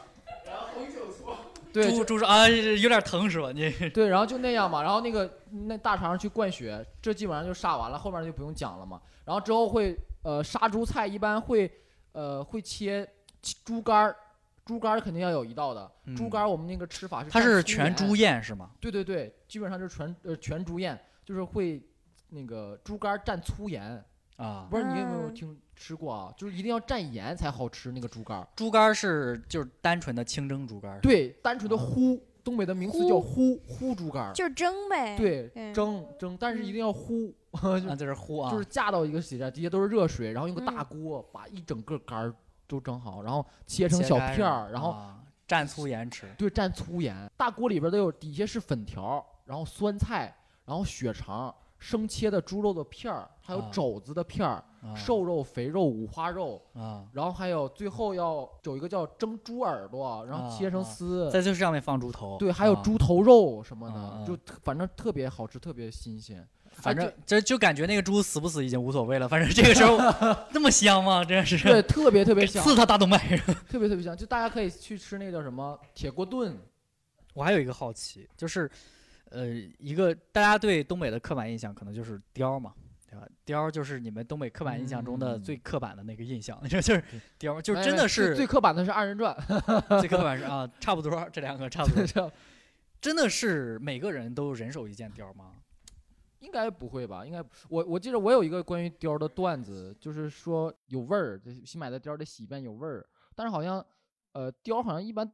对猪猪说啊，有点疼是吧？你 对，然后就那样嘛，然后那个那大肠去灌血，这基本上就杀完了，后面就不用讲了嘛。然后之后会呃杀猪菜一般会呃会切猪肝儿，猪肝肯定要有一道的。猪肝我们那个吃法是嗯它蘸粗是全盐猪宴是吗？对对对，基本上就是全呃全猪宴，就是会那个猪肝蘸粗盐。啊，不知道你有没有嗯听吃过啊？就是一定要蘸盐才好吃那个猪肝。猪肝是就是单纯的清蒸猪肝。对，单纯的啊烀，东北的名词叫烀烀猪肝儿。就是蒸呗。对，嗯蒸蒸，但是一定要烀，啊，这是烀啊，就是架到一个底下，底下都是热水，然后用个大嗯锅把一整个肝儿都蒸好，然后切成小片儿，然后啊蘸粗盐吃。对蘸粗盐。大锅里边都有，底下是粉条，然后酸菜，然后血肠，生切的猪肉的片儿，还有啊肘子的片儿，啊瘦肉、肥肉、五花肉，啊，然后还有最后要有一个叫蒸猪耳朵，然后啊切成啊丝。在这上面放猪头。对，还有啊猪头肉什么的，就反正特别好吃，特别新鲜。反正哎这就感觉那个猪死不死已经无所谓了，反正这个时候 那么香吗？真是对，特别特别香，刺他大动脉。特别特别香。就大家可以去吃那个叫什么铁锅炖，我还有一个好奇，就是，呃，一个大家对东北的刻板印象可能就是貂嘛，对吧？貂就是你们东北刻板印象中的嗯最刻板的那个印象，就 就是貂，就真的是最刻板的是二人转，最刻板是啊，差不多这两个差不多，这真的是每个人都人手一件貂吗？应该不会吧？应该我我记得我有一个关于貂的段子，就是说有味儿，新买的貂得洗一遍有味儿，但是好像呃貂好像一般。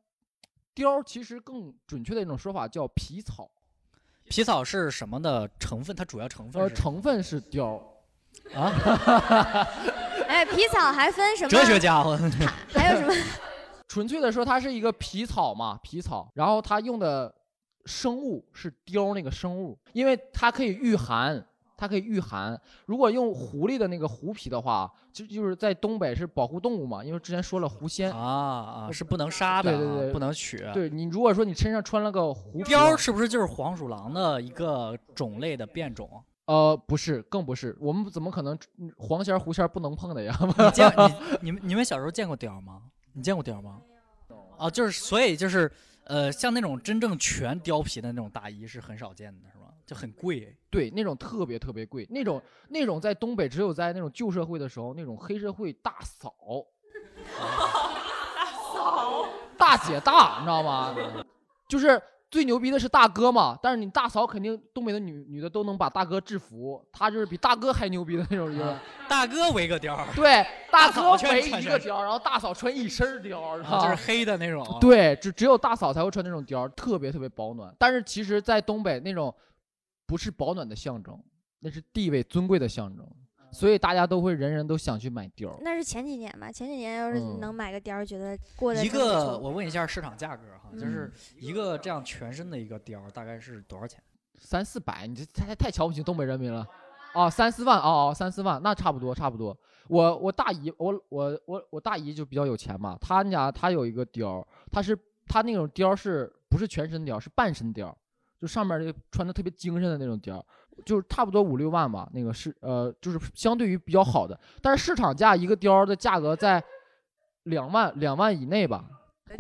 貂其实更准确的一种说法叫皮草，皮草是什么的成分？它主要成分呃，是什么成分是貂，啊？哎，皮草还分什么？哲学家伙，还有什么？纯粹的说，它是一个皮草嘛，皮草，然后它用的生物是貂那个生物，因为它可以御寒，它可以御寒。如果用狐狸的那个狐皮的话，就就是在东北是保护动物嘛，因为之前说了狐仙啊啊，是不能杀的啊，对对对不能取。对你如果说你身上穿了个狐皮貂是不是就是黄鼠狼的一个种类的变种？呃，不是，更不是，我们怎么可能嗯黄仙儿狐仙儿不能碰的呀？你见你你们你们小时候见过貂吗？你见过貂吗？啊，就是所以就是呃，像那种真正全貂皮的那种大衣是很少见的，是吧？就很贵。对，那种特别特别贵，那种那种在东北只有在那种旧社会的时候，那种黑社会大嫂，大嫂，大姐大，你知道吗？就是最牛逼的是大哥嘛，但是你大嫂肯定东北的女女的都能把大哥制服，她就是比大哥还牛逼的那种人。大哥围个貂儿，对，大哥围一个貂儿，然后大嫂穿一身貂就是黑的那种。对，只只有大嫂才会穿那种貂儿，特别特别保暖。但是其实，在东北那种不是保暖的象征，那是地位尊贵的象征，所以大家都会人人都想去买貂儿。那是前几年吧，前几年要是嗯能买个貂儿，觉得过得一个，我问一下市场价格哈，就是嗯一个这样全身的一个貂儿大概是多少钱？三四百，你这太太瞧不起东北人民了。哦，三四万，哦哦，三四万，那差不多，差不多。我我大姨，我我我我大姨就比较有钱嘛，她家她有一个貂儿，她是她那种貂儿是不是全身貂儿，是半身貂儿，就上面那个穿的特别精神的那种貂儿，就是差不多五六万吧，那个是呃，就是相对于比较好的，但是市场价一个貂的价格在两万两万以内吧。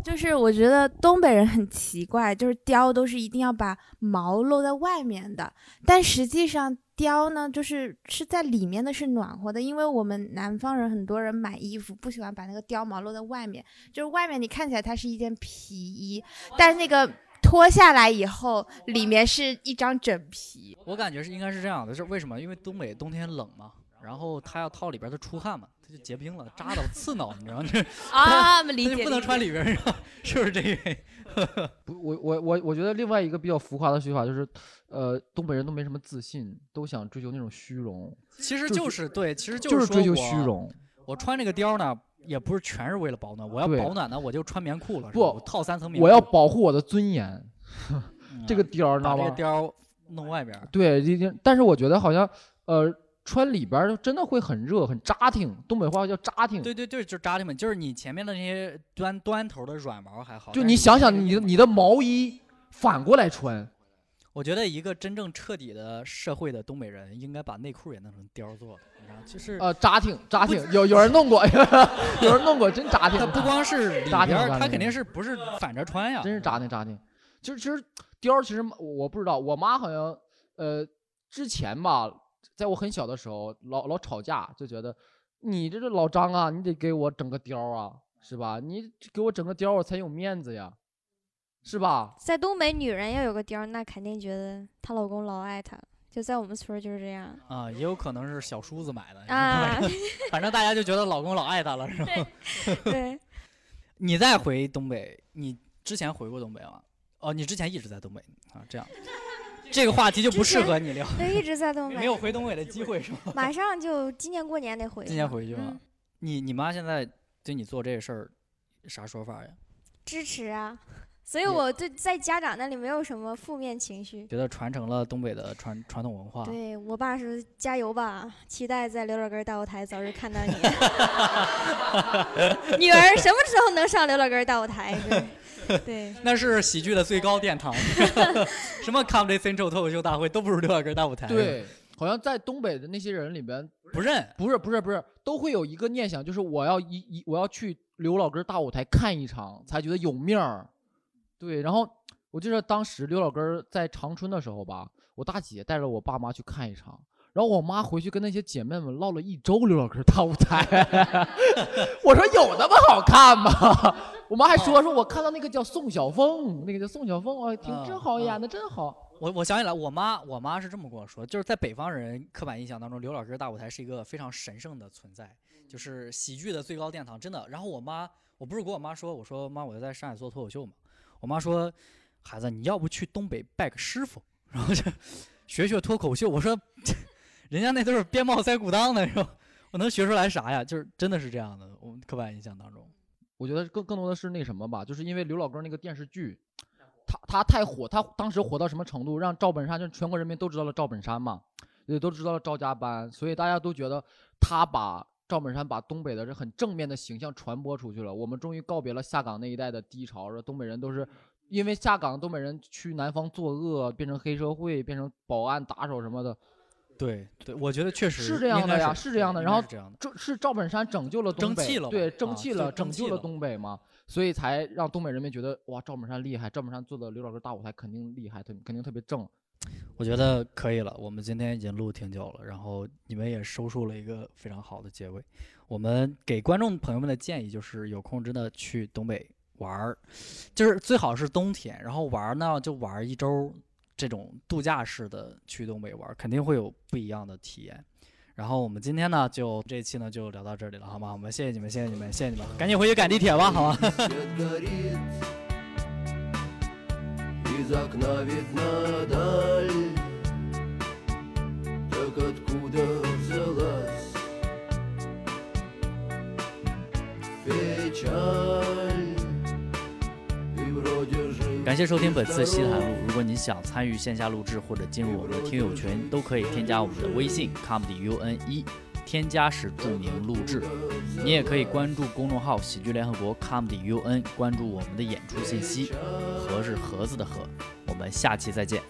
就是我觉得东北人很奇怪，就是貂都是一定要把毛露在外面的，但实际上貂呢，就是是在里面的是暖和的，因为我们南方人很多人买衣服不喜欢把那个貂毛露在外面，就是外面你看起来它是一件皮衣，但是那个脱下来以后，里面是一张整皮。我感觉是应该是这样的，是为什么？因为东北冬天冷嘛，然后他要套里边他出汗嘛，他就结冰了，扎到刺挠，你知道吗？这啊他理解就不能穿里边，是吧是不是这个原因？不，我我我我觉得另外一个比较浮夸的说法就是，呃，东北人都没什么自信，都想追求那种虚荣。其实就是对，其实就是追求虚荣。我穿这个貂呢，也不是全是为了保暖，我要保暖呢，我就穿棉裤了，不我套三层棉裤。我要保护我的尊严。这个嗯貂儿，知道吗把这个？貂弄外边。对，但是我觉得好像，呃，穿里边就真的会很热，很扎挺。东北话叫扎挺。对对对，就是扎挺嘛，就是你前面的那些端端头的软毛还好，就你想想，这个你的你的毛衣反过来穿，我觉得一个真正彻底的社会的东北人，应该把内裤也弄成貂做的，你知道，就是呃，扎挺扎挺，有有人弄过，有人弄过，真扎挺。它不光是里扎挺边儿，扎挺它肯定是不是反着穿呀？真是扎挺扎挺。其实其实貂其实我不知道，我妈好像呃之前吧，在我很小的时候老老吵架，就觉得你这个老张啊，你得给我整个貂啊，是吧？你给我整个貂我才有面子呀，是吧？在东北，女人要有个貂儿，那肯定觉得她老公老爱她。就在我们村儿就是这样。啊，也有可能是小叔子买的啊 反正大家就觉得老公老爱她了，是吧？对。你再回东北，你之前回过东北吗？哦，你之前一直在东北啊，这样，这个话题就不适合你聊。对，一直在东北。没有回东北的机会是吗？马上就今年过年得回。今年回去吗？嗯你你妈现在对你做这事儿啥说法呀？支持啊，所以我对在家长那里没有什么负面情绪。觉得传承了东北的传传统文化。对我爸说加油吧，期待在刘老根大舞台早日看到你。女儿什么时候能上刘老根大舞台？对对，那是喜剧的最高殿堂，什么 Comedy Central 脱口秀大会都不如刘老根大舞台。对，好像在东北的那些人里边不认，不是不是不是，都会有一个念想，就是我要一一我要去刘老根大舞台看一场，才觉得有面儿。对，然后我记得当时刘老根在长春的时候吧，我大姐带着我爸妈去看一场。然后我妈回去跟那些姐妹们唠了一周刘老根大舞台，我说有那么好看吗？我妈还说说我看到那个叫宋晓峰，那个叫宋晓凤，我听真好，演的真好。我我想起来，我妈我妈是这么跟我说，就是在北方人刻板印象当中，刘老根大舞台是一个非常神圣的存在，就是喜剧的最高殿堂，真的。然后我妈，我不是跟我妈说，我说妈，我在上海做脱口秀嘛，我妈说，孩子，你要不去东北拜个师傅，然后就学学脱口秀。我说，人家那都是边帽塞裤裆的，是吧？我我能学出来啥呀？就是真的是这样的，我们刻板印象当中。我觉得更更多的是那什么吧，就是因为刘老根那个电视剧，他他太火，他当时火到什么程度，让赵本山就全国人民都知道了赵本山嘛，也都知道了赵家班，所以大家都觉得他把赵本山把东北的这很正面的形象传播出去了。我们终于告别了下岗那一代的低潮，说东北人都是因为下岗，东北人去南方作恶，变成黑社会，变成保安、打手什么的。对对，我觉得确实是这样的呀，是这样的。然后是这是赵本山拯救了东北，争气了对，啊争气了，拯救了了东北嘛，所以才让东北人民觉得哇，赵本山厉害，赵本山做的刘老根大舞台肯定厉害，特肯定特别正。我觉得可以了，我们今天已经录挺久了，然后你们也收束了一个非常好的结尾。我们给观众朋友们的建议就是，有空真的去东北玩儿，就是最好是冬天，然后玩儿呢就玩儿一周，这种度假式的去东北玩儿，肯定会有不一样的体验。然后我们今天呢，就这一期呢就聊到这里了，好吗？我们谢谢你们，谢谢你们，谢谢你们，赶紧回去赶地铁吧，好吗？свет горит Из окна видна даль Так откуда взялась печаль И вроде же 感谢收听本次西谈录。如果你想参与线下录制或者进入我们的听友群，都可以添加我们的微信 comedy un 一， 添加时注明录制。你也可以关注公众号喜剧联合国 comedy un，关注我们的演出信息。盒是盒子的盒。我们下期再见。